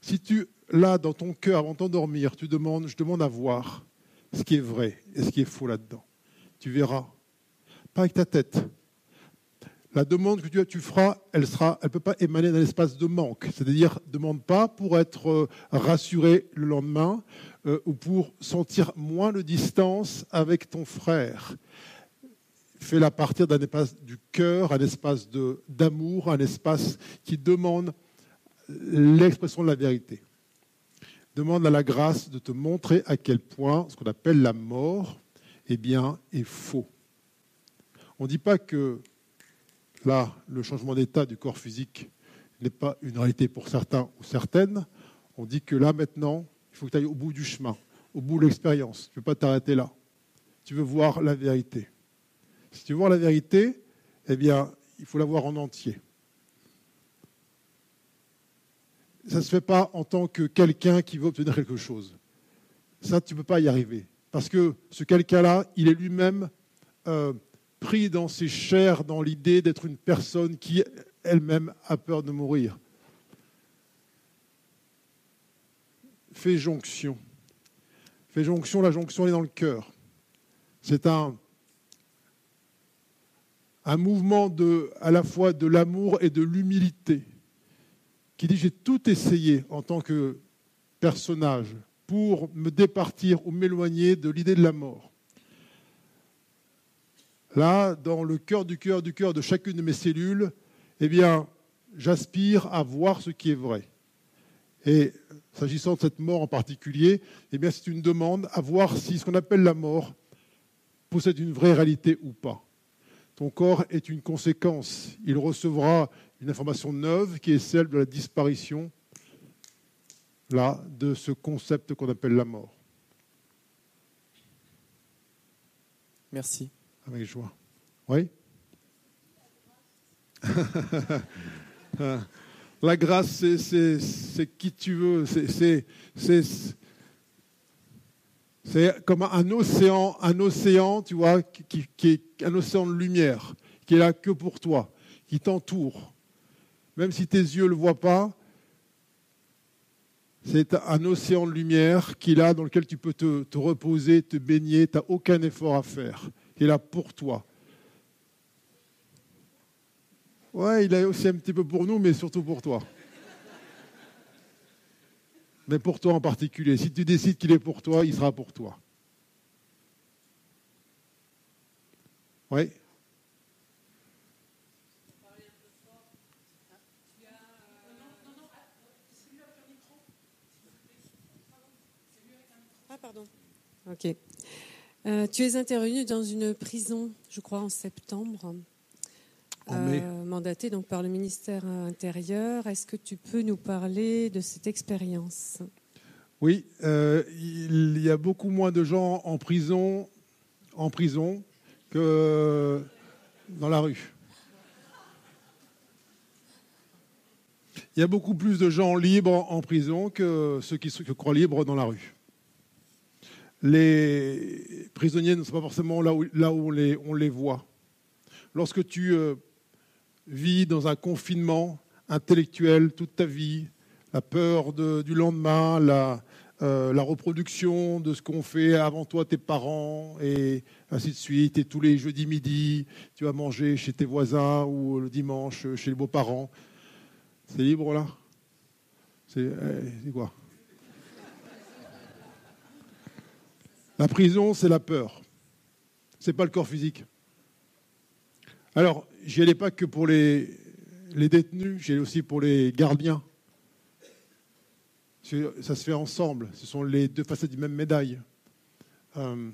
Speaker 1: Si tu, là, dans ton cœur, avant de t'endormir, tu demandes, je demande à voir ce qui est vrai et ce qui est faux là-dedans, tu verras. Pas avec ta tête, la demande que tu, tu feras, elle ne elle peut pas émaner d'un espace de manque. C'est-à-dire, demande pas pour être euh, rassuré le lendemain euh, ou pour sentir moins de distance avec ton frère. Fais-la partir d'un espace du cœur, un espace d'amour, un espace qui demande l'expression de la vérité. Demande à la grâce de te montrer à quel point ce qu'on appelle la mort eh bien, est faux. On ne dit pas que Là, le changement d'état du corps physique n'est pas une réalité pour certains ou certaines. On dit que là, maintenant, il faut que tu ailles au bout du chemin, au bout de l'expérience. Tu ne peux pas t'arrêter là. Tu veux voir la vérité. Si tu veux voir la vérité, eh bien, il faut la voir en entier. Ça ne se fait pas en tant que quelqu'un qui veut obtenir quelque chose. Ça, tu ne peux pas y arriver. Parce que ce quelqu'un-là, il est lui-même euh, pris dans ses chairs, dans l'idée d'être une personne qui elle-même a peur de mourir. Fais jonction. Fais jonction, la jonction est dans le cœur. C'est un, un mouvement à la fois de l'amour et de l'humilité qui dit j'ai tout essayé en tant que personnage pour me départir ou m'éloigner de l'idée de la mort là, dans le cœur du cœur du cœur de chacune de mes cellules, eh bien, j'aspire à voir ce qui est vrai. Et s'agissant de cette mort en particulier, eh bien, c'est une demande à voir si ce qu'on appelle la mort possède une vraie réalité ou pas. Ton corps est une conséquence. Il recevra une information neuve qui est celle de la disparition là, de ce concept qu'on appelle la mort.
Speaker 14: Merci
Speaker 1: avec joie. Oui? La grâce, c'est qui tu veux. C'est comme un océan, un océan, tu vois, qui, est un océan de lumière, qui est là que pour toi, qui t'entoure. Même si tes yeux ne le voient pas, c'est un océan de lumière qui est là, dans lequel tu peux te, te reposer, te baigner, tu n'as aucun effort à faire est là pour toi. Ouais, il est aussi un petit peu pour nous, mais surtout pour toi. Mais pour toi en particulier. Si tu décides qu'il est pour toi, il sera pour toi. Oui
Speaker 15: Ah, pardon. Ok. Euh, tu es intervenu dans une prison, je crois, en septembre, euh, mandaté donc par le ministère intérieur. Est-ce que tu peux nous parler de cette expérience?
Speaker 1: Oui, euh, il y a beaucoup moins de gens en prison, en prison que dans la rue. Il y a beaucoup plus de gens libres en prison que ceux qui se croient libres dans la rue les prisonniers ne sont pas forcément là où, on, les, voit. Lorsque tu euh, vis dans un confinement intellectuel toute ta vie, la peur du lendemain, la, euh, la reproduction de ce qu'ont fait avant toi tes parents, et ainsi de suite, et tous les jeudis midi, tu vas manger chez tes voisins ou le dimanche chez les beaux-parents. C'est libre là? C'est eh, quoi? La prison, c'est la peur. Ce n'est pas le corps physique. Alors, j'y allais pas que pour les, détenus, j'ai aussi pour les gardiens. Ça se fait ensemble. Ce sont les deux facettes d'une même médaille. Euh,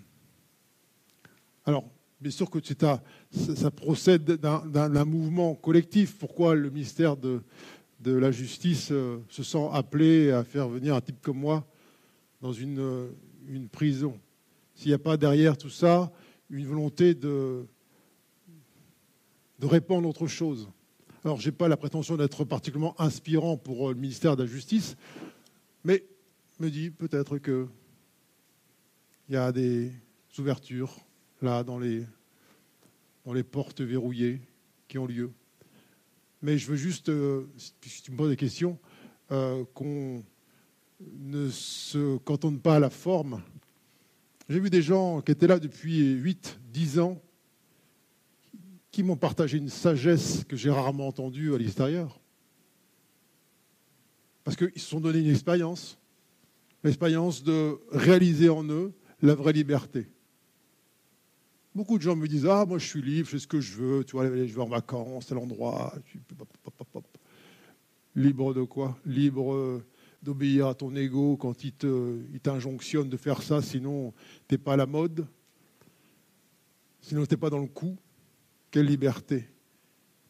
Speaker 1: alors, bien sûr que ça, procède d'un mouvement collectif. Pourquoi le ministère de, la Justice euh, se sent appelé à faire venir un type comme moi dans une, euh, une prison? S'il n'y a pas derrière tout ça une volonté de, de répandre autre chose. Alors, je n'ai pas la prétention d'être particulièrement inspirant pour le ministère de la Justice, mais me dit peut-être qu'il y a des ouvertures là dans les, dans les portes verrouillées qui ont lieu. Mais je veux juste, euh, si tu me poses des questions, euh, qu'on ne se cantonne pas à la forme. J'ai vu des gens qui étaient là depuis 8, 10 ans, qui m'ont partagé une sagesse que j'ai rarement entendue à l'extérieur. Parce qu'ils se sont donné une expérience, l'expérience de réaliser en eux la vraie liberté. Beaucoup de gens me disent Ah, moi je suis libre, je fais ce que je veux, tu vois, je vais en vacances, à l'endroit. Libre de quoi? Libre euh, d'obéir à ton ego quand il t'injonctionne de faire ça, sinon tu n'es pas à la mode, sinon tu n'es pas dans le coup. Quelle liberté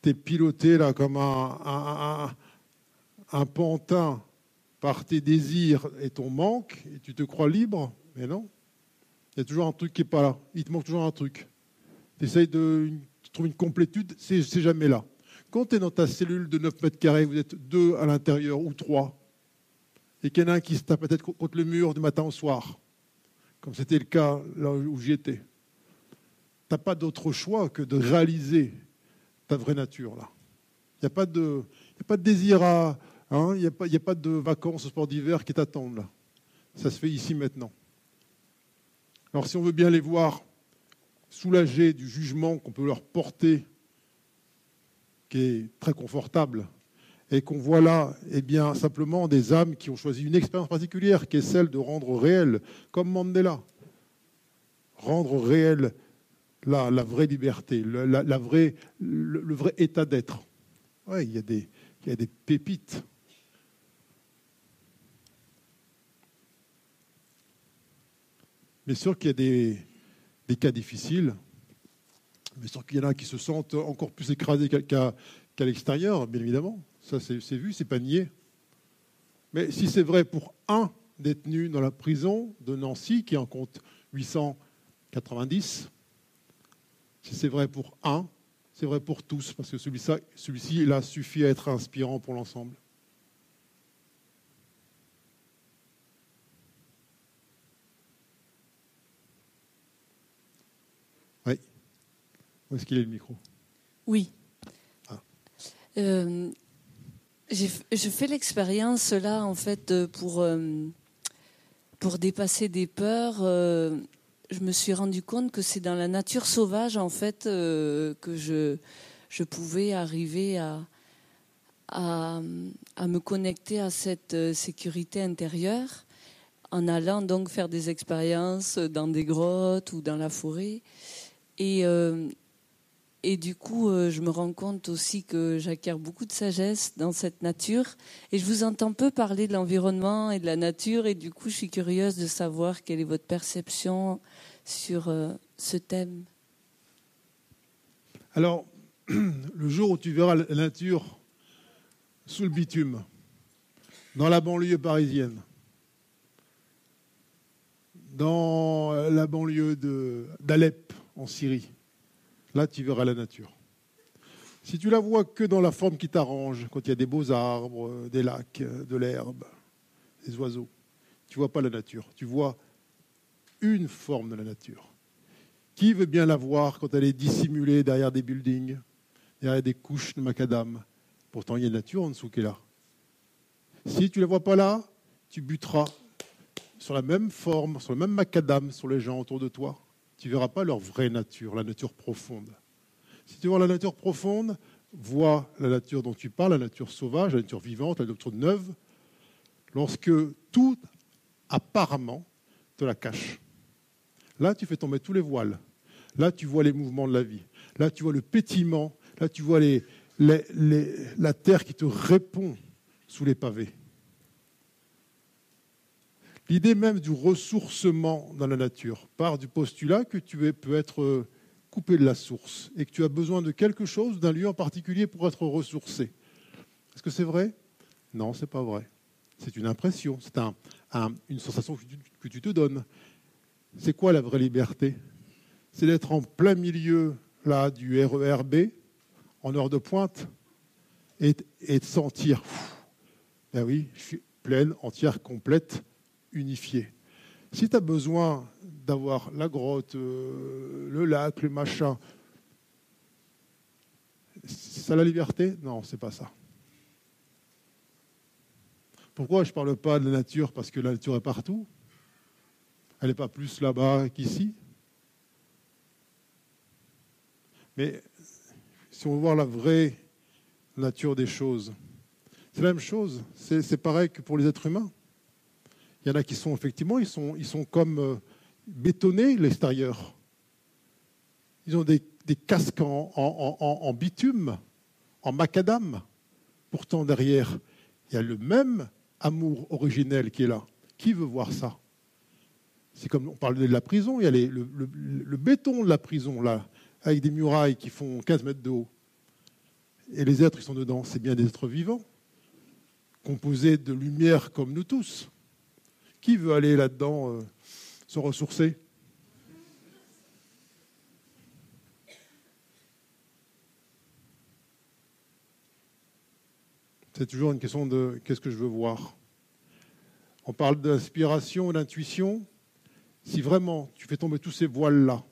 Speaker 1: Tu es piloté là comme un, un pantin par tes désirs et ton manque, et tu te crois libre, mais non. Il y a toujours un truc qui n'est pas là. Il te manque toujours un truc. Tu de trouver une complétude, c'est jamais là. Quand tu es dans ta cellule de 9 mètres carrés, vous êtes deux à l'intérieur ou trois, et qu'il y en a un qui se tape peut-être contre le mur du matin au soir, comme c'était le cas là où j'y étais, tu n'as pas d'autre choix que de réaliser ta vraie nature là. Il n'y a, pas de, a pas de désir à, Hein, il n'y a, pas de vacances au sport d'hiver qui t'attendent là. Ça se fait ici maintenant. Alors si on veut bien les voir soulagés du jugement qu'on peut leur porter, qui est très confortable, et qu'on voit là eh bien, simplement des âmes qui ont choisi une expérience particulière, qui est celle de rendre réel, comme Mandela, rendre réel la, vraie liberté, la, vraie, le, vrai état d'être. Ouais, il, y a des, y a des pépites Bien sûr qu'il y a des, cas difficiles. Bien sûr qu'il y en a qui se sentent encore plus écrasés qu'à l'extérieur, bien évidemment. Ça, c'est vu, c'est pas nié. Mais si c'est vrai pour un détenu dans la prison de Nancy, qui en compte 890, si c'est vrai pour un, c'est vrai pour tous, parce que celui-ci, celui là, suffit à être inspirant pour l'ensemble. Où est-ce qu'il est le micro?
Speaker 16: Oui. Euh, je fais l'expérience là, en fait, pour, euh, pour dépasser des peurs. Euh, je me suis rendu compte que c'est dans la nature sauvage, en fait, que je, je pouvais arriver à, à, à, me connecter à cette sécurité intérieure en allant donc faire des expériences dans des grottes ou dans la forêt. Et, et du coup, euh, je me rends compte aussi que j'acquiers beaucoup de sagesse dans cette nature. Et je vous entends peu parler de l'environnement et de la nature. Et du coup, je suis curieuse de savoir quelle est votre perception sur euh, ce thème.
Speaker 1: Alors, le jour où tu verras la nature sous le bitume, dans la banlieue parisienne, dans la banlieue d'Alep en Syrie, Là, tu verras la nature. Si tu la vois que dans la forme qui t'arrange, quand il y a des beaux arbres, des lacs, de l'herbe, des oiseaux, tu vois pas la nature. Tu vois une forme de la nature. Qui veut bien la voir quand elle est dissimulée derrière des buildings, derrière des couches de macadam? Pourtant, il y a la nature en dessous qui est là. Si tu ne la vois pas là, tu buteras sur la même forme, sur le même macadam, sur les gens autour de toi tu ne verras pas leur vraie nature, la nature profonde. Si tu vois la nature profonde, vois la nature dont tu parles, la nature sauvage, la nature vivante, la nature neuve, lorsque tout apparemment te la cache. Là, tu fais tomber tous les voiles. Là, tu vois les mouvements de la vie. Là, tu vois le pétillement. Là, tu vois la terre qui te répond sous les pavés. L'idée même du ressourcement dans la nature part du postulat que tu peux être coupé de la source et que tu as besoin de quelque chose, d'un lieu en particulier pour être ressourcé. Est-ce que c'est vrai? Non, c'est pas vrai. C'est une impression, c'est une sensation que tu te donnes. C'est quoi la vraie liberté? C'est d'être en plein milieu là, du RERB, en heure de pointe, et, de sentir, ben oui, je suis pleine, entière, complète, unifiée. Si tu as besoin d'avoir la grotte, euh, le lac, le machin, c'est la liberté? Non, c'est pas ça. Pourquoi je ne parle pas de la nature? Parce que la nature est partout. Elle n'est pas plus là-bas qu'ici. Mais si on veut voir la vraie nature des choses, c'est la même chose. C'est pareil que pour les êtres humains. Il y en a qui sont effectivement, ils sont, ils sont comme euh, bétonnés l'extérieur. Ils ont des, casques en, bitume, en macadam. Pourtant, derrière, il y a le même amour originel qui est là. Qui veut voir ça? C'est comme on parle de la prison, il y a le, béton de la prison, là, avec des murailles qui font 15 mètres de haut. Et les êtres qui sont dedans, c'est bien des êtres vivants, composés de lumière comme nous tous. Qui veut aller là-dedans euh, se ressourcer? C'est toujours une question de qu'est-ce que je veux voir? On parle d'inspiration, d'intuition. Si vraiment tu fais tomber tous ces voiles-là,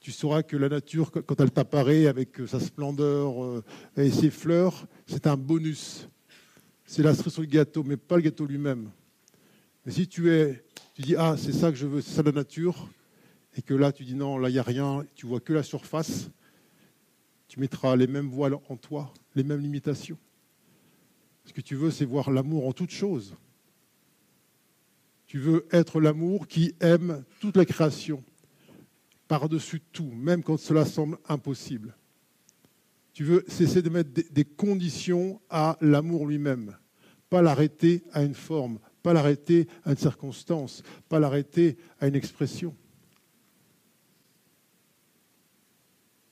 Speaker 1: tu sauras que la nature, quand elle t'apparaît avec sa splendeur euh, et ses fleurs, c'est un bonus. C'est la cerise sur le gâteau, mais pas le gâteau lui-même. Mais si tu es, tu dis ah c'est ça que je veux, c'est ça la nature, et que là tu dis non, là il n'y a rien, tu vois que la surface, tu mettras les mêmes voiles en toi, les mêmes limitations. Ce que tu veux, c'est voir l'amour en toute chose. Tu veux être l'amour qui aime toute la création, par-dessus tout, même quand cela semble impossible. Tu veux cesser de mettre des conditions à l'amour lui-même, pas l'arrêter à une forme, pas l'arrêter à une circonstance, pas l'arrêter à une expression.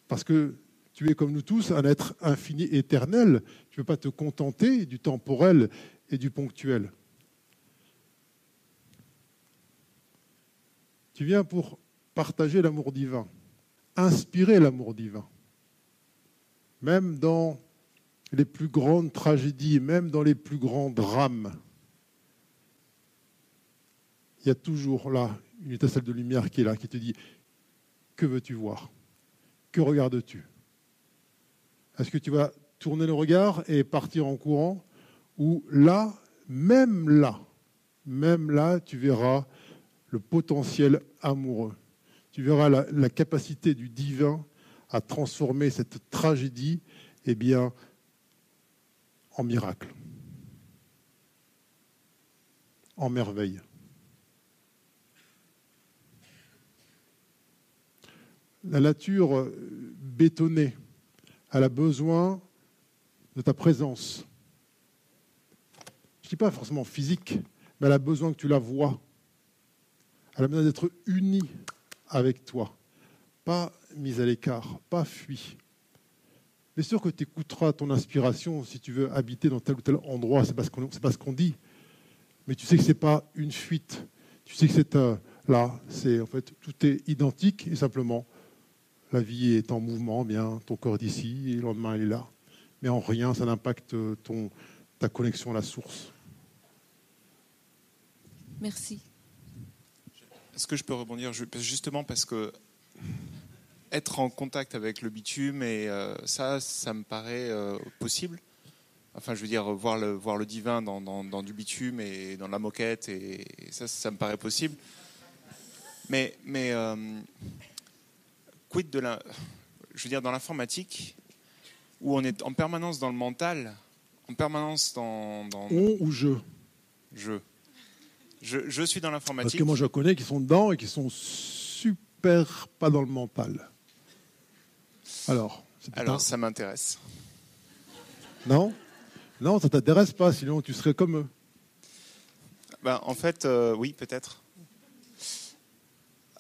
Speaker 1: Parce que tu es comme nous tous un être infini éternel. Tu ne peux pas te contenter du temporel et du ponctuel. Tu viens pour partager l'amour divin, inspirer l'amour divin. Même dans les plus grandes tragédies, même dans les plus grands drames, il y a toujours là une étincelle de lumière qui est là, qui te dit, que veux-tu voir? Que regardes-tu? Est-ce que tu vas tourner le regard et partir en courant? Ou là, même là, même là, tu verras le potentiel amoureux. Tu verras la, capacité du divin à transformer cette tragédie eh bien, en miracle, en merveille. La nature euh, bétonnée, elle a besoin de ta présence. Je ne dis pas forcément physique, mais elle a besoin que tu la vois. Elle a besoin d'être unie avec toi, pas mise à l'écart, pas fuie. Bien sûr que tu écouteras ton inspiration si tu veux habiter dans tel ou tel endroit, c'est pas ce qu'on dit. Mais tu sais que ce n'est pas une fuite. Tu sais que c'est là, c'est en fait tout est identique et simplement la vie est en mouvement, bien, ton corps est ici, et le lendemain il est là. Mais en rien, ça n'impacte ton, ta connexion à la source.
Speaker 12: Merci.
Speaker 4: Est-ce que je peux rebondir? Justement parce que être en contact avec le bitume, et euh, ça, ça me paraît euh, possible. Enfin, je veux dire, voir le, voir le divin dans, dans, du bitume et dans la moquette, et, ça, ça me paraît possible. Mais, mais euh, quid de la, je veux dire, dans l'informatique, où on est en permanence dans le mental, en permanence dans. dans
Speaker 1: on ou je
Speaker 4: Je. Je, suis dans l'informatique.
Speaker 1: Parce que moi, je connais qui sont dedans et qui sont super pas dans le mental. Alors
Speaker 4: Alors, ça m'intéresse.
Speaker 1: Non? Non, ça t'intéresse pas, sinon tu serais comme eux.
Speaker 4: Ben, en fait, euh, oui, peut-être.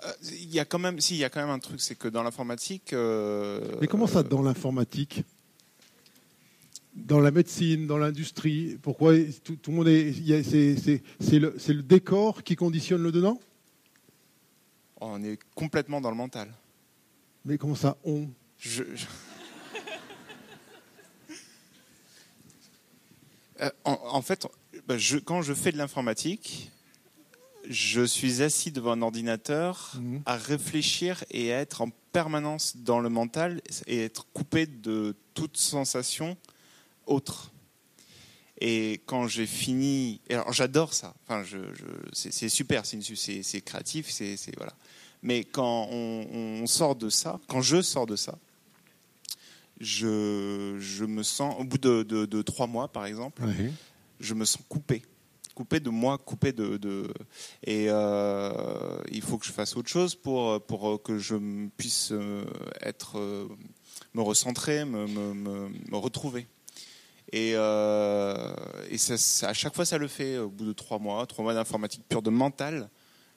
Speaker 4: Euh, Il y a quand même, si, il y a quand même un truc, c'est que dans l'informatique. euh,
Speaker 1: Mais comment ça, dans l'informatique? Dans la médecine, dans l'industrie Pourquoi tout, tout le monde est. C'est le, décor qui conditionne le dedans?
Speaker 4: On est complètement dans le mental.
Speaker 1: Mais comment ça, on?
Speaker 4: Je- je- Euh, en, en fait, je- quand je fais de l'informatique, je suis assis devant un ordinateur
Speaker 1: Mhm.
Speaker 4: à réfléchir et à être en permanence dans le mental et être coupé de toute sensation autre. Et quand j'ai fini, alors j'adore ça. Enfin, je, je- c'est super, c'est créatif, c'est voilà. Mais quand on, on sort de ça, quand je sors de ça, je, je me sens, au bout de, de- de trois mois par exemple, je me sens coupé. Coupé de moi, coupé de. de et euh, il faut que je fasse autre chose pour, pour que je puisse euh, être, euh, me recentrer, me, me, me- me retrouver. Et, euh, et ça, ça- à chaque fois, ça le fait. Au bout de trois mois, trois mois d'informatique pure, de mental,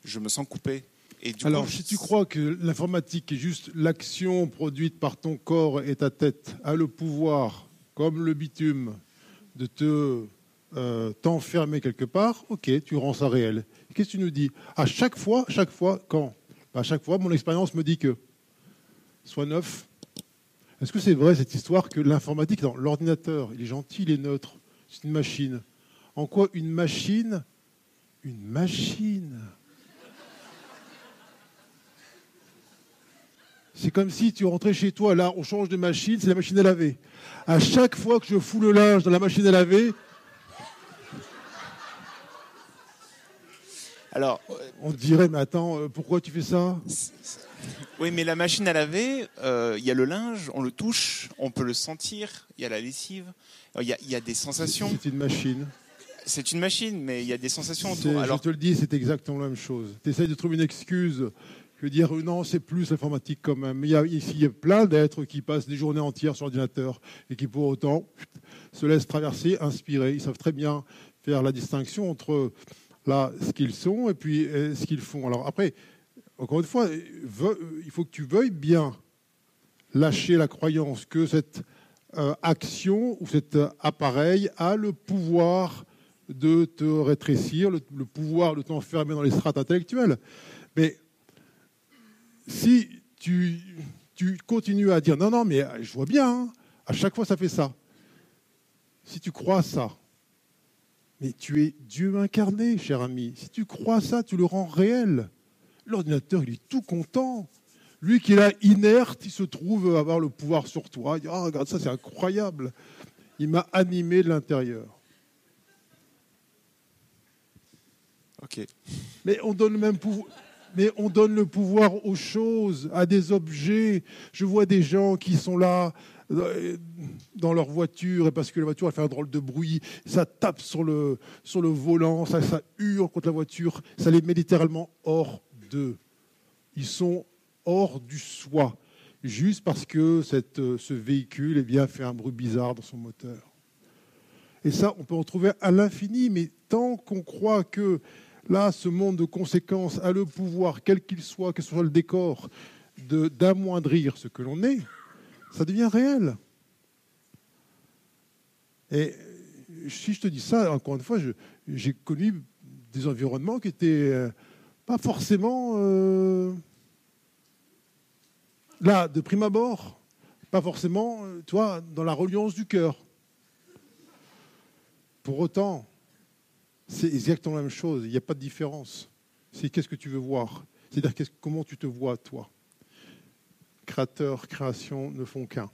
Speaker 4: je me sens coupé. Et du
Speaker 1: Alors,
Speaker 4: coup,
Speaker 1: si tu crois que l'informatique est juste l'action produite par ton corps et ta tête, a le pouvoir, comme le bitume, de te euh, quelque part, ok, tu rends ça réel. Qu'est-ce que tu nous dis? À chaque fois, chaque fois, quand? Bah, À chaque fois, mon expérience me dit que soit neuf. Est-ce que c'est vrai cette histoire que l'informatique, l'ordinateur, il est gentil, il est neutre, c'est une machine? En quoi une machine? Une machine C'est comme si tu rentrais chez toi, là, on change de machine, c'est la machine à laver. À chaque fois que je fous le linge dans la machine à laver,
Speaker 4: Alors,
Speaker 1: on te dirait, mais attends, euh, pourquoi tu fais ça?
Speaker 4: Oui, mais la machine à laver, euh, il y a le linge, on le touche, on peut le sentir, il y a la lessive, il y a, il y a des sensations.
Speaker 1: C'est une machine.
Speaker 4: C'est une machine, mais il y a des sensations autour.
Speaker 1: Je
Speaker 4: Alors,
Speaker 1: te le dis, c'est exactement la même chose. Tu essayes de trouver une excuse que dire euh, non, c'est plus l'informatique quand même. Il y a, ici, il y a plein d'êtres qui passent des journées entières sur ordinateur et qui pour autant se laissent traverser, inspirer. Ils savent très bien faire la distinction entre là ce qu'ils sont et puis euh, ce qu'ils font. Alors après, encore une fois, il faut que tu veuilles bien lâcher la croyance que cette euh, action ou cet euh, appareil a le pouvoir de te rétrécir, le, le pouvoir de t'enfermer dans les strates intellectuelles. Mais si tu, tu continues à dire non, non, mais je vois bien, hein, à chaque fois ça fait ça. Si tu crois ça, mais tu es Dieu incarné, cher ami. Si tu crois ça, tu le rends réel. L'ordinateur, il est tout content. Lui qui est là inerte, il se trouve avoir le pouvoir sur toi. Il dit, Ah, regarde ça, c'est incroyable. Il m'a animé de l'intérieur.
Speaker 4: ok.
Speaker 1: Mais on donne le même pouvoir. Mais on donne le pouvoir aux choses, à des objets. Je vois des gens qui sont là dans leur voiture et parce que la voiture a fait un drôle de bruit, ça tape sur le, sur le volant, ça, hurle contre la voiture, ça les met littéralement hors d'eux. Ils sont hors du soi, juste parce que euh, ce véhicule eh bien, fait un bruit bizarre dans son moteur. Et ça, on peut en trouver à l'infini, mais tant qu'on croit que là, ce monde de conséquences a le pouvoir, quel qu'il soit, que soit le décor, d'amoindrir ce que l'on est, ça devient réel. Et si je te dis ça, encore une fois, j'ai connu des environnements qui étaient euh, pas forcément euh, là, de prime abord, pas forcément, euh, tu vois, dans la reliance du cœur. Pour autant, c'est exactement la même chose. Il n'y a pas de différence. C'est qu'est-ce que tu veux voir? C'est-à-dire comment tu te vois, toi? Créateur, création ne font qu'un.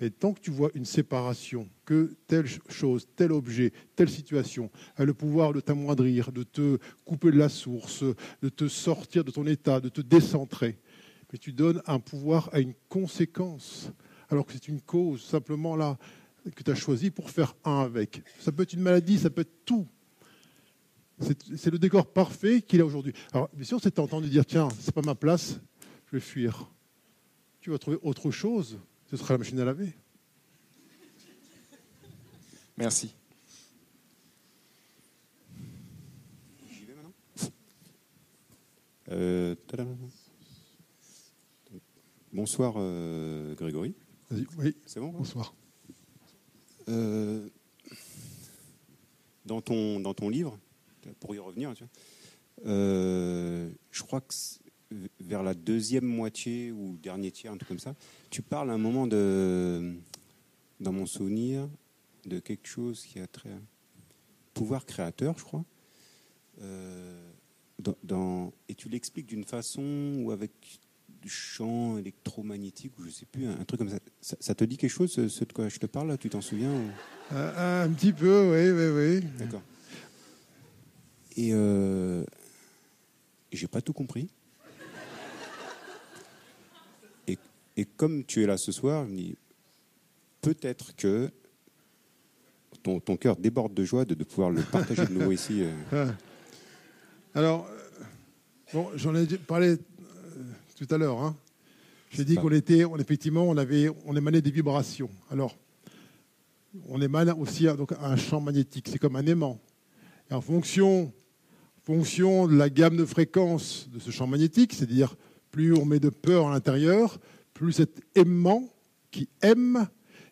Speaker 1: Mais tant que tu vois une séparation, que telle chose, tel objet, telle situation a le pouvoir de t'amoindrir, de te couper de la source, de te sortir de ton état, de te décentrer, mais tu donnes un pouvoir à une conséquence, alors que c'est une cause simplement là que tu as choisi pour faire un avec. Ça peut être une maladie, ça peut être tout. C'est c'est le décor parfait qu'il a aujourd'hui. Alors, bien sûr, c'est tentant de dire tiens, c'est pas ma place, je vais fuir. Tu vas trouver autre chose, ce sera la machine à laver.
Speaker 4: Merci.
Speaker 17: J'y vais maintenant? Euh, Bonsoir euh, Grégory.
Speaker 1: Oui.
Speaker 17: C'est bon
Speaker 1: Bonsoir.
Speaker 17: Euh, dans, ton, dans ton livre, pour y revenir, tu vois, euh, je crois que vers la deuxième moitié ou dernier tiers, un truc comme ça, tu parles à un moment de, dans mon souvenir, de quelque chose qui a très pouvoir créateur, je crois. Euh, dans, et tu l'expliques d'une façon ou avec du chant électromagnétique ou je sais plus, un, truc comme ça. ça. te dit quelque chose, ce, de quoi je te parle là Tu t'en souviens
Speaker 1: un, petit peu, oui, oui, oui.
Speaker 17: D'accord. Et euh, j'ai pas tout compris. Et, comme tu es là ce soir, je me dis peut-être que ton, ton cœur déborde de joie de, de pouvoir le partager de nouveau ici. Euh.
Speaker 1: Alors, euh, bon, j'en ai parlé tout à l'heure. Hein. J'ai dit qu'on était, on, effectivement, on, avait, on émanait des vibrations. Alors, on émane aussi donc, un champ magnétique. C'est comme un aimant. Et en fonction, fonction de la gamme de fréquences de ce champ magnétique, c'est-à-dire plus on met de peur à l'intérieur, plus cet aimant qui aime,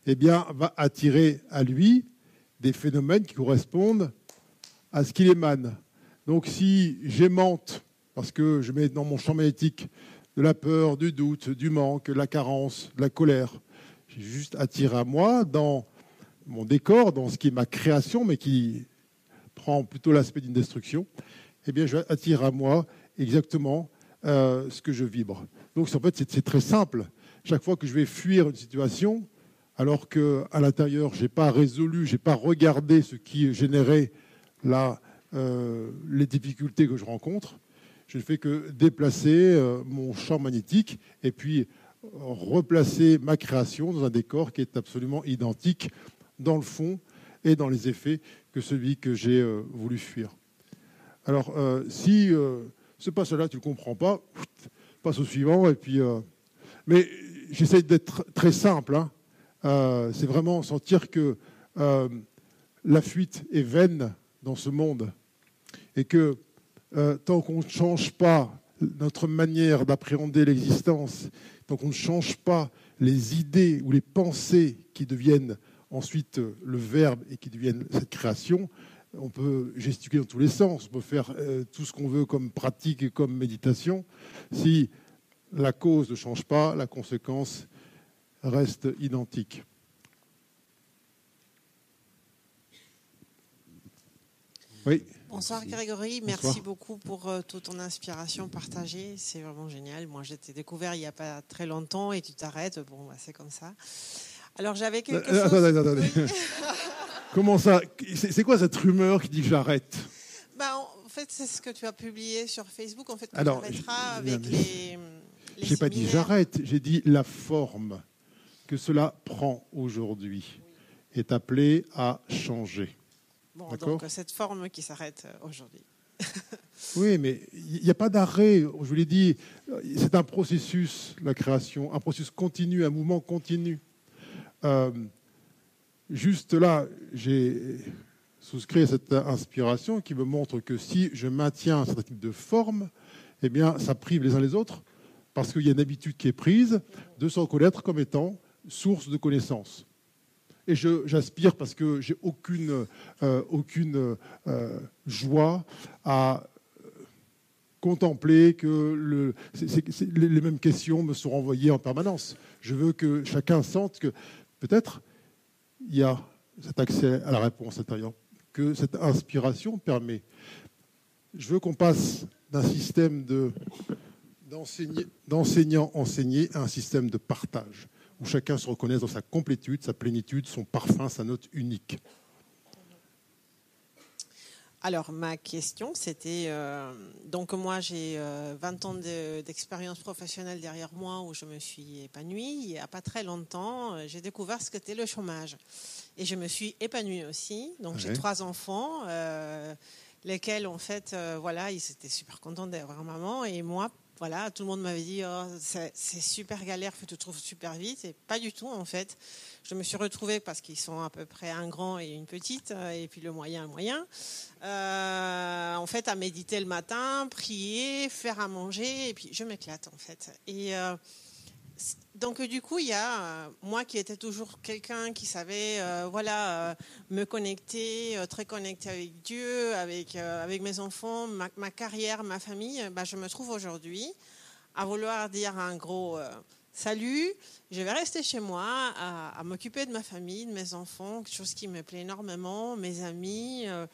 Speaker 1: eh bien, va attirer à lui des phénomènes qui correspondent à ce qu'il émane. Donc, si j'aimante parce que je mets dans mon champ magnétique de la peur, du doute, du manque, la carence, la colère. J'ai juste attiré à moi dans mon décor, dans ce qui est ma création, mais qui prend plutôt l'aspect d'une destruction. Eh bien, je attire à moi exactement euh, ce que je vibre. Donc, en fait, c'est très simple. Chaque fois que je vais fuir une situation, alors qu'à l'intérieur, je n'ai pas résolu, je n'ai pas regardé ce qui générait la, euh, les difficultés que je rencontre, je ne fais que déplacer euh, mon champ magnétique et puis replacer ma création dans un décor qui est absolument identique dans le fond et dans les effets que celui que j'ai euh, voulu fuir. Alors, euh, si ce pas cela, tu ne comprends pas, passe au suivant. Et puis, mais j'essaie d'être très simple. Hein. C'est vraiment sentir que la fuite est vaine dans ce monde et que euh, tant qu'on ne change pas notre manière d'appréhender l'existence, tant qu'on ne change pas les idées ou les pensées qui deviennent ensuite le verbe et qui deviennent cette création, on peut gesticuler dans tous les sens, on peut faire euh, tout ce qu'on veut comme pratique et comme méditation. Si la cause ne change pas, la conséquence reste identique. Oui.
Speaker 18: Bonsoir Grégory, merci beaucoup pour euh, toute ton inspiration partagée, c'est vraiment génial. Moi j'étais découvert il n'y a pas très longtemps et tu t'arrêtes, bon bah, c'est comme ça. Alors j'avais quelque euh, chose...
Speaker 1: Attendez, attendez. Comment ça? C'est quoi cette rumeur qui dit que j'arrête?
Speaker 18: Bah, En fait c'est ce que tu as publié sur Facebook, en fait tu arrêteras avec les...
Speaker 1: Je n'ai pas dit j'arrête, j'ai dit la forme que cela prend aujourd'hui est appelée à changer.
Speaker 18: Bon, donc cette forme qui s'arrête euh, aujourd'hui.
Speaker 1: oui, mais il n'y a pas d'arrêt. Je vous l'ai dit, c'est un processus, la création, un processus continu, un mouvement continu. Euh, juste là, j'ai souscrit à cette inspiration qui me montre que si je maintiens un certain type de forme, eh bien, ça prive les uns les autres, parce qu'il y a une habitude qui est prise de se reconnaître comme étant source de connaissances. Et j'aspire parce que j'ai aucune, euh, aucune euh, joie à contempler que le, les mêmes questions me sont renvoyées en permanence. Je veux que chacun sente que peut-être il y a cet accès à la réponse intérieure, que cette inspiration permet. Je veux qu'on passe d'un système d'enseignant enseigné à un système de partage où chacun se reconnaisse dans sa complétude, sa plénitude, son parfum, sa note unique.
Speaker 18: Alors, ma question, c'était, euh, donc moi j'ai 20 euh, ans d'expérience professionnelle derrière moi où je me suis épanouie. Il n'y a pas très longtemps, euh, j'ai découvert ce qu'était le chômage. Et je me suis épanouie aussi. Donc j'ai trois enfants, lesquels en fait, voilà, ils étaient super contents d'avoir maman. Et moi, voilà, tout le monde m'avait dit oh, c'est super galère, tu te trouves super vite. Et pas du tout, en fait. Je me suis retrouvée, parce qu'ils sont à peu près un grand et une petite, euh, et puis le moyen, un moyen, euh, en fait, à méditer le matin, prier, faire à manger, et puis je m'éclate, en fait. Et. Euh, donc du coup, il y a moi qui étais toujours quelqu'un qui savait, voilà, me connecter, très connecté avec Dieu, avec avec mes enfants, ma, carrière, ma famille. Bah, je me trouve aujourd'hui à vouloir dire un gros salut, je vais rester chez moi à, m'occuper de ma famille, de mes enfants, quelque chose qui me plaît énormément, mes amis, euh,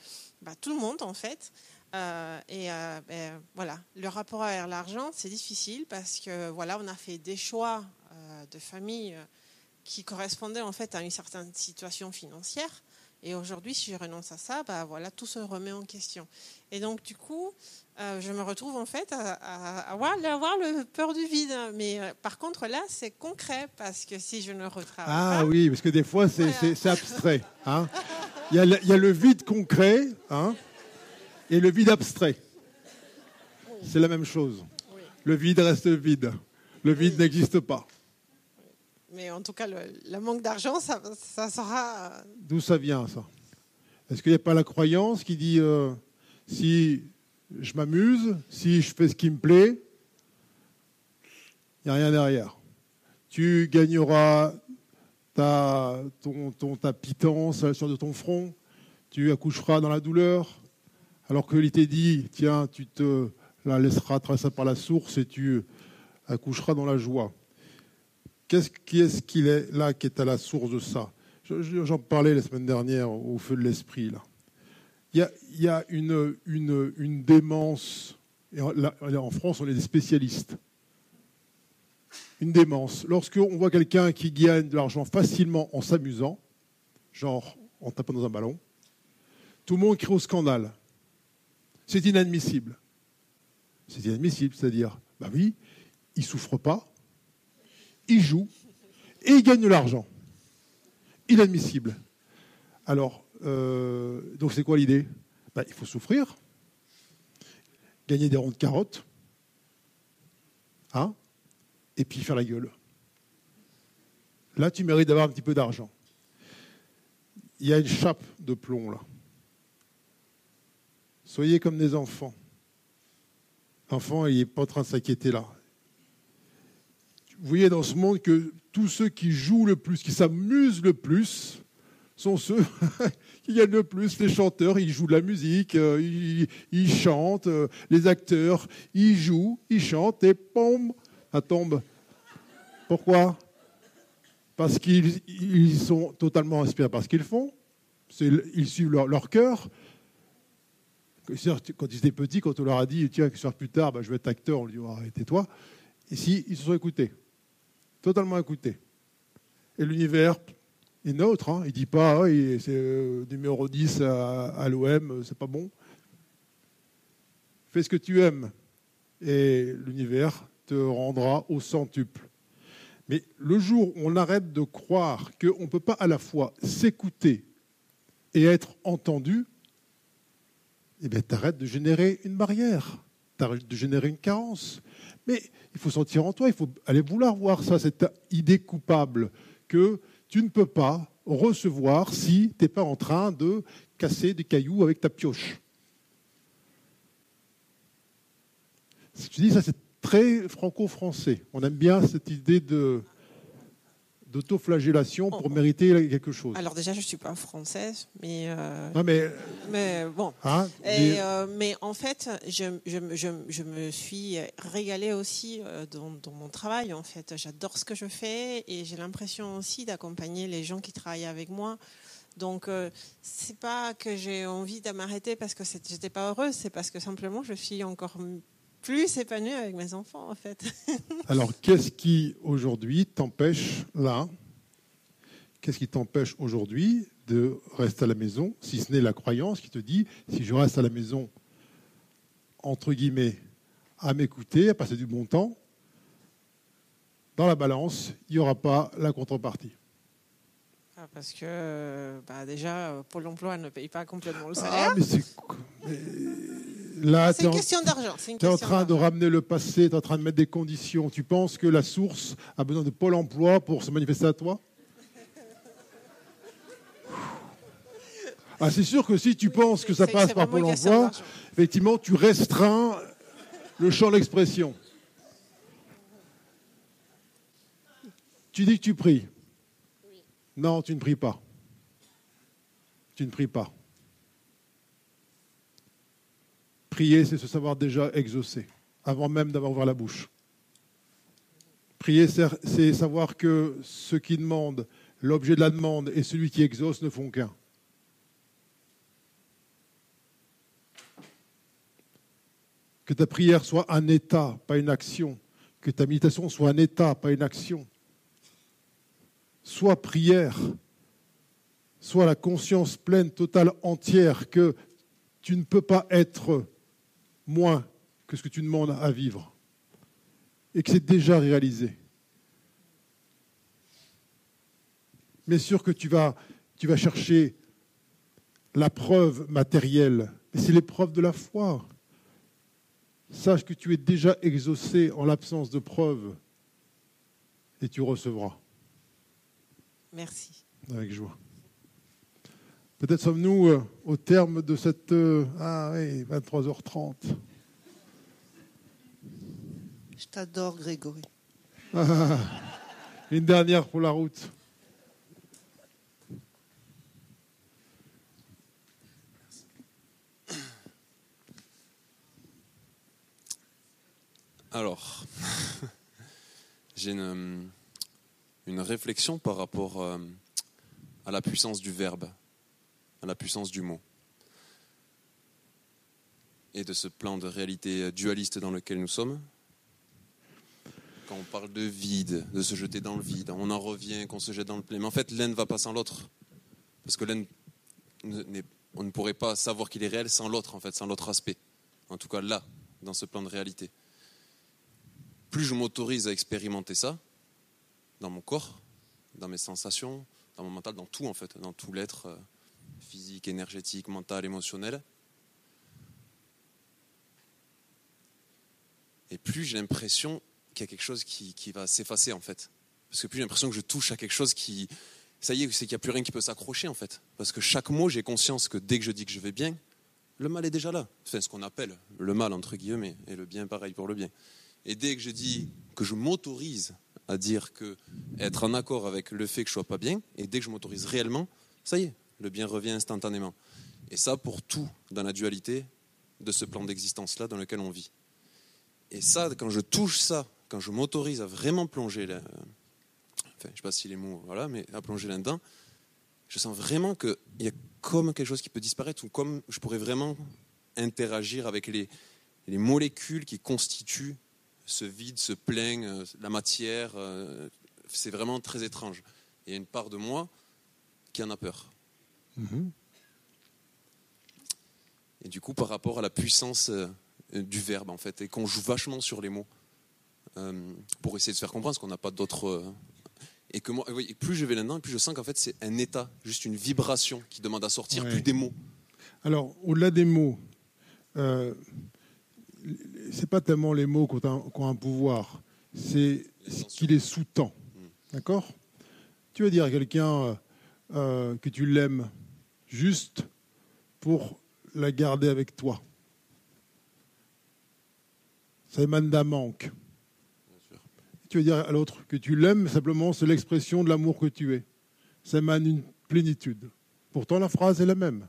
Speaker 18: bah, tout le monde en fait. Euh, et euh, ben, voilà, le rapport à l'argent, c'est difficile parce que voilà, on a fait des choix de famille qui correspondaient en fait à une certaine situation financière. Et aujourd'hui, si je renonce à ça, bah voilà, tout se remet en question. Et donc, du coup, euh, je me retrouve en fait à, avoir, le peur du vide. Mais euh, par contre, là, c'est concret parce que si je ne retravaille
Speaker 1: ah, oui, parce que des fois, c'est abstrait. Hein. il, y a le, il, y a le, vide concret hein, et le vide abstrait. C'est la même chose. Le vide reste vide. Le vide n'existe pas.
Speaker 18: Mais en tout cas, le, manque d'argent, ça, ça, sera.
Speaker 1: Euh, D'où ça vient, ça? Est-ce qu'il n'y a pas la croyance qui dit si je m'amuse, si je fais ce qui me plaît, il n'y a rien derrière? Tu gagneras ta, ton, ton, ta pitance sur de ton front, tu accoucheras dans la douleur, alors que l'ité dit, tiens, tu te la laisseras traverser par la source et tu accoucheras dans la joie. Qu'est-ce, qui est-ce qu'il est là qui est à la source de ça? J'en parlais la semaine dernière au feu de l'esprit, là il y a, une, une, démence, et en France on est des spécialistes, une démence. Lorsqu'on voit quelqu'un qui gagne de l'argent facilement en s'amusant, genre en tapant dans un ballon, tout le monde crie au scandale. C'est inadmissible. C'est inadmissible, c'est-à-dire, bah oui, il souffre pas, il joue et il gagne de l'argent. Inadmissible. Alors, euh, donc c'est quoi l'idée? Ben, Il faut souffrir, gagner des ronds de carottes, hein, et puis faire la gueule. Là, tu mérites d'avoir un petit peu d'argent. Il y a une chape de plomb là. Soyez comme des enfants. L'enfant, il n'est pas en train de s'inquiéter là. Vous voyez dans ce monde que tous ceux qui jouent le plus, qui s'amusent le plus, sont ceux qui gagnent le plus. Les chanteurs, ils jouent de la musique, euh, ils, chantent, euh, les acteurs, ils jouent, ils chantent, et pom, ça tombe. Pourquoi? Parce qu'ils sont totalement inspirés par ce qu'ils font, ils suivent leur, cœur. Quand ils étaient petits, quand on leur a dit, tiens, que plus tard, bah, je vais être acteur, on lui dit, oh, arrêtez-toi. Ici, ils se sont écoutés, totalement écoutés. Et l'univers, une autre. Hein. Il ne dit pas, ah, c'est euh, numéro 10 à, l'OM, c'est pas bon. Fais ce que tu aimes et l'univers te rendra au centuple. Mais le jour où on arrête de croire qu'on ne peut pas à la fois s'écouter et être entendu, eh bien, tu de générer une barrière, tu de générer une carence. Mais il faut sentir en toi, il faut aller vouloir voir ça, cette idée coupable que tu ne peux pas recevoir si tu n'es pas en train de casser des cailloux avec ta pioche. Je dis ça, c'est très franco-français. On aime bien cette idée de d'autoflagellation pour mériter quelque chose.
Speaker 18: Alors déjà, je ne suis pas française, mais... Euh,
Speaker 1: non, mais...
Speaker 18: Mais bon. Hein, euh, mais... en fait, je, je, je, je, me suis régalée aussi euh, dans, dans, mon travail. En fait, j'adore ce que je fais et j'ai l'impression aussi d'accompagner les gens qui travaillent avec moi. Donc, c'est pas que j'ai envie de m'arrêter parce que j'étais pas heureuse, c'est parce que simplement je suis encore plus épanouie avec mes enfants, en fait.
Speaker 1: Alors, qu'est-ce qui aujourd'hui t'empêche là Qu'est-ce qui t'empêche aujourd'hui de rester à la maison, si ce n'est la croyance qui te dit si je reste à la maison, entre guillemets, à m'écouter, à passer du bon temps, dans la balance, il n'y aura pas la contrepartie.
Speaker 18: Ah, parce que bah, déjà, Pôle emploi ne paye pas complètement le ah, salaire.
Speaker 1: mais Là,
Speaker 18: C'est une question d'argent. c'est une
Speaker 1: Tu es en train de ramener le passé, tu es en train de mettre des conditions. Tu penses que la source a besoin de Pôle emploi pour se manifester à toi? Ah, C'est sûr que si tu penses que ça passe par Pôle emploi, effectivement, tu restreins le champ d'expression. Tu dis que tu pries. Non, tu ne pries pas. Tu ne pries pas. Prier, c'est se savoir déjà exaucer, avant même d'avoir ouvert la bouche. Prier, c'est c'est savoir que ce qui demande, l'objet de la demande et celui qui exauce ne font qu'un. Que ta prière soit un état, pas une action. Que ta méditation soit un état, pas une action. Soit prière, soit la conscience pleine, totale, entière que tu ne peux pas être moins que ce que tu demandes à vivre et que c'est déjà réalisé. Bien sûr que tu vas, tu vas chercher la preuve matérielle, mais c'est l'épreuve de la foi. Sache que tu es déjà exaucé en l'absence de preuve et tu recevras
Speaker 18: Merci.
Speaker 1: avec joie. Peut-être sommes-nous euh, au terme de cette... euh, ah oui, 23h30.
Speaker 8: Je t'adore, Grégory.
Speaker 1: Ah, une dernière pour la route.
Speaker 19: Alors, j'ai une, une réflexion par rapport euh, à la puissance du verbe, à la puissance du mot, et de ce plan de réalité dualiste dans lequel nous sommes. Quand on parle de vide, de se jeter dans le vide, on en revient, qu'on se jette dans le plein. Mais en fait, l'un ne va pas sans l'autre. Parce que l'un, on ne pourrait pas savoir qu'il est réel sans l'autre, en fait, sans l'autre aspect. En tout cas, là, dans ce plan de réalité plus je m'autorise à expérimenter ça, dans mon corps, dans mes sensations, dans mon mental, dans tout en fait, dans tout l'être euh, physique, énergétique, mental, émotionnel, et plus j'ai l'impression qu'il y a quelque chose qui, va s'effacer en fait. Parce que plus j'ai l'impression que je touche à quelque chose qui... Ça y est, c'est qu'il n'y a plus rien qui peut s'accrocher en fait. Parce que chaque mot, j'ai conscience que dès que je dis que je vais bien, le mal est déjà là. Enfin, ce qu'on appelle le mal, entre guillemets, et le bien, pareil pour le bien. Et dès que je dis que je m'autorise à dire que être en accord avec le fait que je sois pas bien, et dès que je m'autorise réellement, ça y est, le bien revient instantanément. Et ça pour tout dans la dualité de ce plan d'existence-là dans lequel on vit. Et ça, quand je touche ça, quand je m'autorise à vraiment plonger, enfin, je ne sais pas si les mots, voilà, mais à plonger là-dedans, je sens vraiment qu'il y a comme quelque chose qui peut disparaître, ou comme je pourrais vraiment interagir avec les, les molécules qui constituent ce vide, ce plein, euh, la matière. euh, c'est vraiment très étrange. Il y a une part de moi qui en a peur. Et du coup, par rapport à la puissance euh, du verbe, en fait, et qu'on joue vachement sur les mots, euh, pour essayer de se faire comprendre, parce qu'on n'a pas d'autres. euh, et que moi, oui, plus je vais là-dedans, plus je sens qu'en fait, c'est un état, juste une vibration qui demande à sortir,
Speaker 1: Ouais.
Speaker 19: plus des mots.
Speaker 1: Alors, au-delà des mots, euh, c'est pas tellement les mots qui ont un, qui ont un pouvoir, c'est ce qui les sous-tend. D'accord? Tu vas dire à quelqu'un que tu l'aimes juste pour la garder avec toi. Ça émane d'un manque. Tu vas dire à l'autre que tu l'aimes, simplement c'est l'expression de l'amour que tu es. Ça émane une plénitude. Pourtant, la phrase est la même.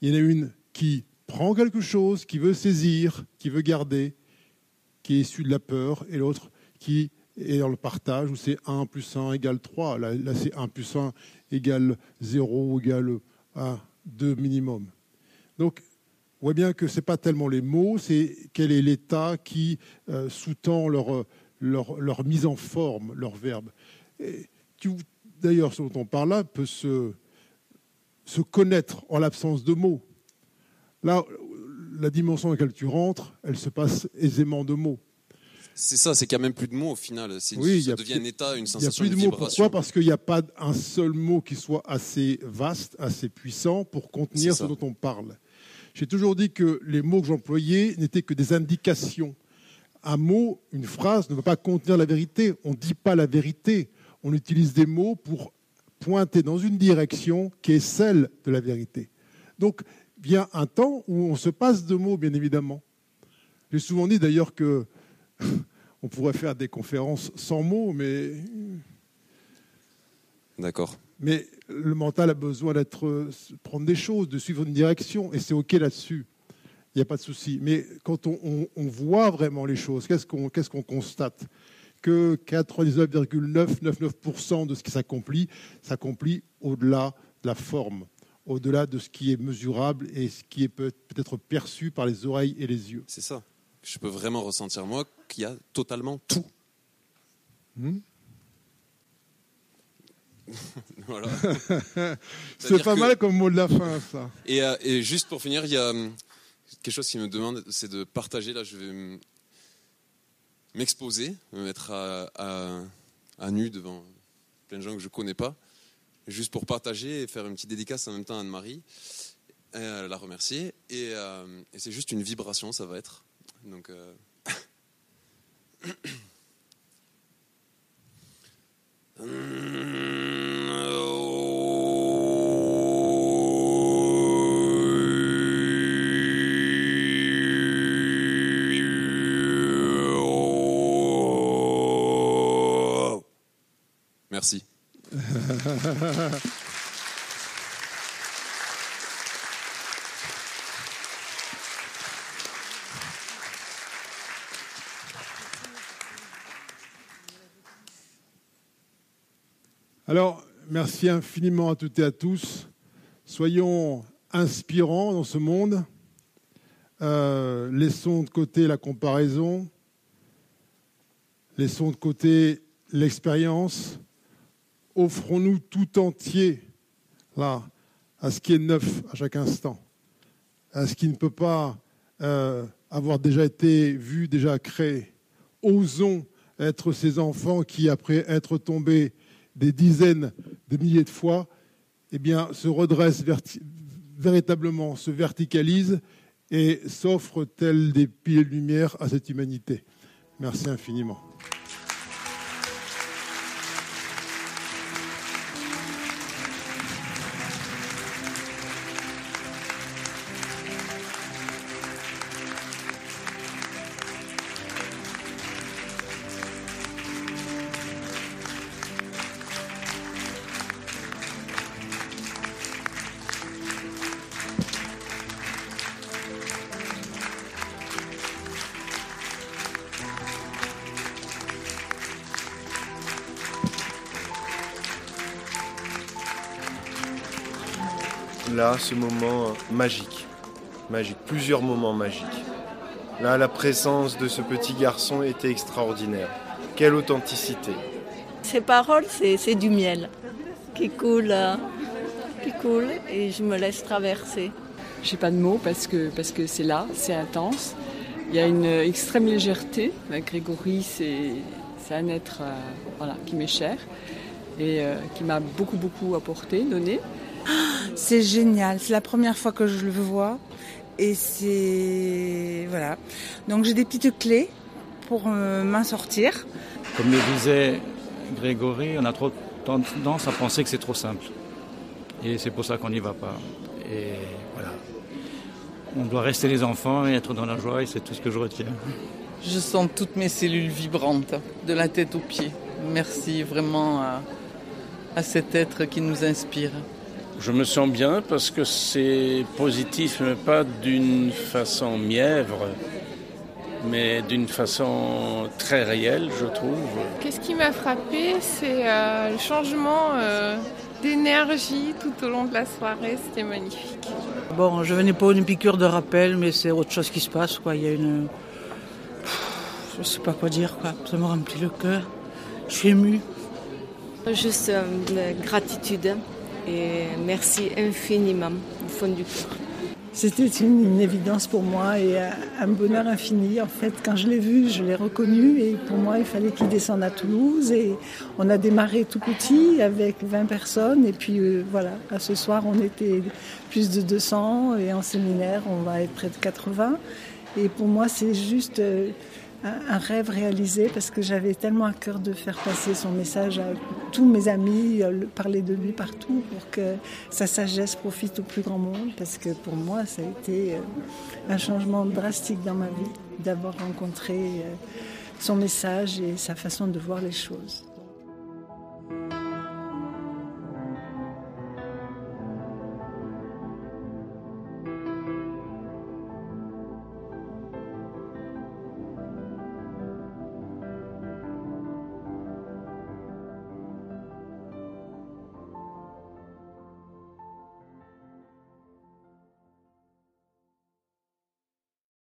Speaker 1: Il y en a une qui prend quelque chose, qui veut saisir, qui veut garder, qui est issue de la peur, et l'autre qui est dans le partage, où c'est 1 plus 1 égale 3. Là, là, c'est 1 plus 1 égale 0 ou égale 1, 2 minimum. Donc, on voit bien que ce n'est pas tellement les mots, c'est quel est l'état qui euh, sous-tend leur, leur, mise en forme, leur verbe. D'ailleurs, ce dont on parle là peut se, se connaître en l'absence de mots. Là, la dimension dans laquelle tu rentres, elle se passe aisément de mots.
Speaker 19: C'est ça, c'est qu'il n'y a même plus de mots au final.
Speaker 1: Oui, il y
Speaker 19: ça
Speaker 1: a
Speaker 19: devient
Speaker 1: plus-
Speaker 19: un état, une
Speaker 1: Il n'y a
Speaker 19: sensation,
Speaker 1: plus de mots. Pourquoi? Parce qu'il n'y a pas un seul mot qui soit assez vaste, assez puissant pour contenir ce
Speaker 19: ça.
Speaker 1: dont on parle. J'ai toujours dit que les mots que j'employais n'étaient que des indications. Un mot, une phrase ne peut pas contenir la vérité. On ne dit pas la vérité. On utilise des mots pour pointer dans une direction qui est celle de la vérité. Donc vient un temps où on se passe de mots, bien évidemment. J'ai souvent dit d'ailleurs que on pourrait faire des conférences sans mots, mais.
Speaker 19: D'accord.
Speaker 1: Mais le mental a besoin d'être prendre des choses, de suivre une direction, et c'est ok là-dessus. Il n'y a pas de souci. Mais quand on, voit vraiment les choses, qu'est-ce qu'on qu'est-ce qu'on constate? Que 99,999% de ce qui s'accomplit s'accomplit au-delà de la forme, au-delà de ce qui est mesurable et ce qui est peut-être perçu par les oreilles et les yeux.
Speaker 19: C'est ça. Je peux vraiment ressentir moi qu'il y a totalement tout. Hmm
Speaker 1: voilà. c'est pas mal comme mot de la fin, ça.
Speaker 19: Et, euh, et, juste pour finir, il y a hum, quelque chose qui me demande, c'est de partager. Là, je vais m'exposer, me mettre à, à, nu devant plein de gens que je connais pas, juste pour partager et faire une petite dédicace en même temps à Anne-Marie, la remercier. Et, euh, et c'est juste une vibration, ça va être. Donc. Euh... Merci.
Speaker 1: Alors, merci infiniment à toutes et à tous. Soyons inspirants dans ce monde. Euh, laissons de côté la comparaison. Laissons de côté l'expérience. Offrons-nous tout entier là à ce qui est neuf à chaque instant, à ce qui ne peut pas euh, avoir déjà été vu, déjà créé. Osons être ces enfants qui, après être tombés des dizaines de milliers de fois, eh bien, se redresse véritablement, se verticalise et s'offre tel des piliers de lumière à cette humanité? Merci infiniment.
Speaker 20: Ce moment magique. Magique, plusieurs moments magiques. Là, la présence de ce petit garçon était extraordinaire. Quelle authenticité.
Speaker 21: Ces paroles, c'est du miel qui coule, euh, qui coule et je me laisse traverser.
Speaker 11: J'ai pas de mots parce que parce que c'est là, c'est intense. Il y a une extrême légèreté. Grégory, c'est un être euh, voilà, qui m'est cher et euh, qui m'a beaucoup beaucoup apporté, donné.
Speaker 22: C'est génial, c'est la première fois que je le vois et c'est voilà. Donc j'ai des petites clés pour euh, m'en sortir.
Speaker 23: Comme le disait Grégory, on a trop tendance à penser que c'est trop simple. Et c'est pour ça qu'on n'y va pas. Et voilà. On doit rester les enfants et être dans la joie et c'est tout ce que je retiens.
Speaker 24: Je sens toutes mes cellules vibrantes, de la tête aux pieds. Merci vraiment à cet être qui nous inspire.
Speaker 3: Je me sens bien parce que c'est positif, mais pas d'une façon mièvre, mais d'une façon très réelle, je trouve.
Speaker 25: Qu'est-ce qui m'a frappé, c'est euh, le changement euh, d'énergie tout au long de la soirée, c'était magnifique.
Speaker 26: Bon, je venais pas une piqûre de rappel, mais c'est autre chose qui se passe, quoi. Il y a une. Je sais pas quoi dire, quoi. Ça me remplit le cœur. Je suis émue.
Speaker 27: Juste euh, gratitude et merci infiniment du fond du cœur.
Speaker 28: c'était une, évidence pour moi et un bonheur infini. En fait, quand je l'ai vu, je l'ai reconnu et pour moi, il fallait qu'il descende à Toulouse. Et on a démarré tout petit avec 20 personnes et puis euh, voilà, à ce soir, on était plus de 200 et en séminaire, on va être près de 80. Et pour moi, c'est juste euh, un rêve réalisé parce que j'avais tellement à cœur de faire passer son message à tous mes amis, parler de lui partout pour que sa sagesse profite au plus grand monde parce que pour moi ça a été euh, un changement drastique dans ma vie d'avoir rencontré euh, son message et sa façon de voir les choses.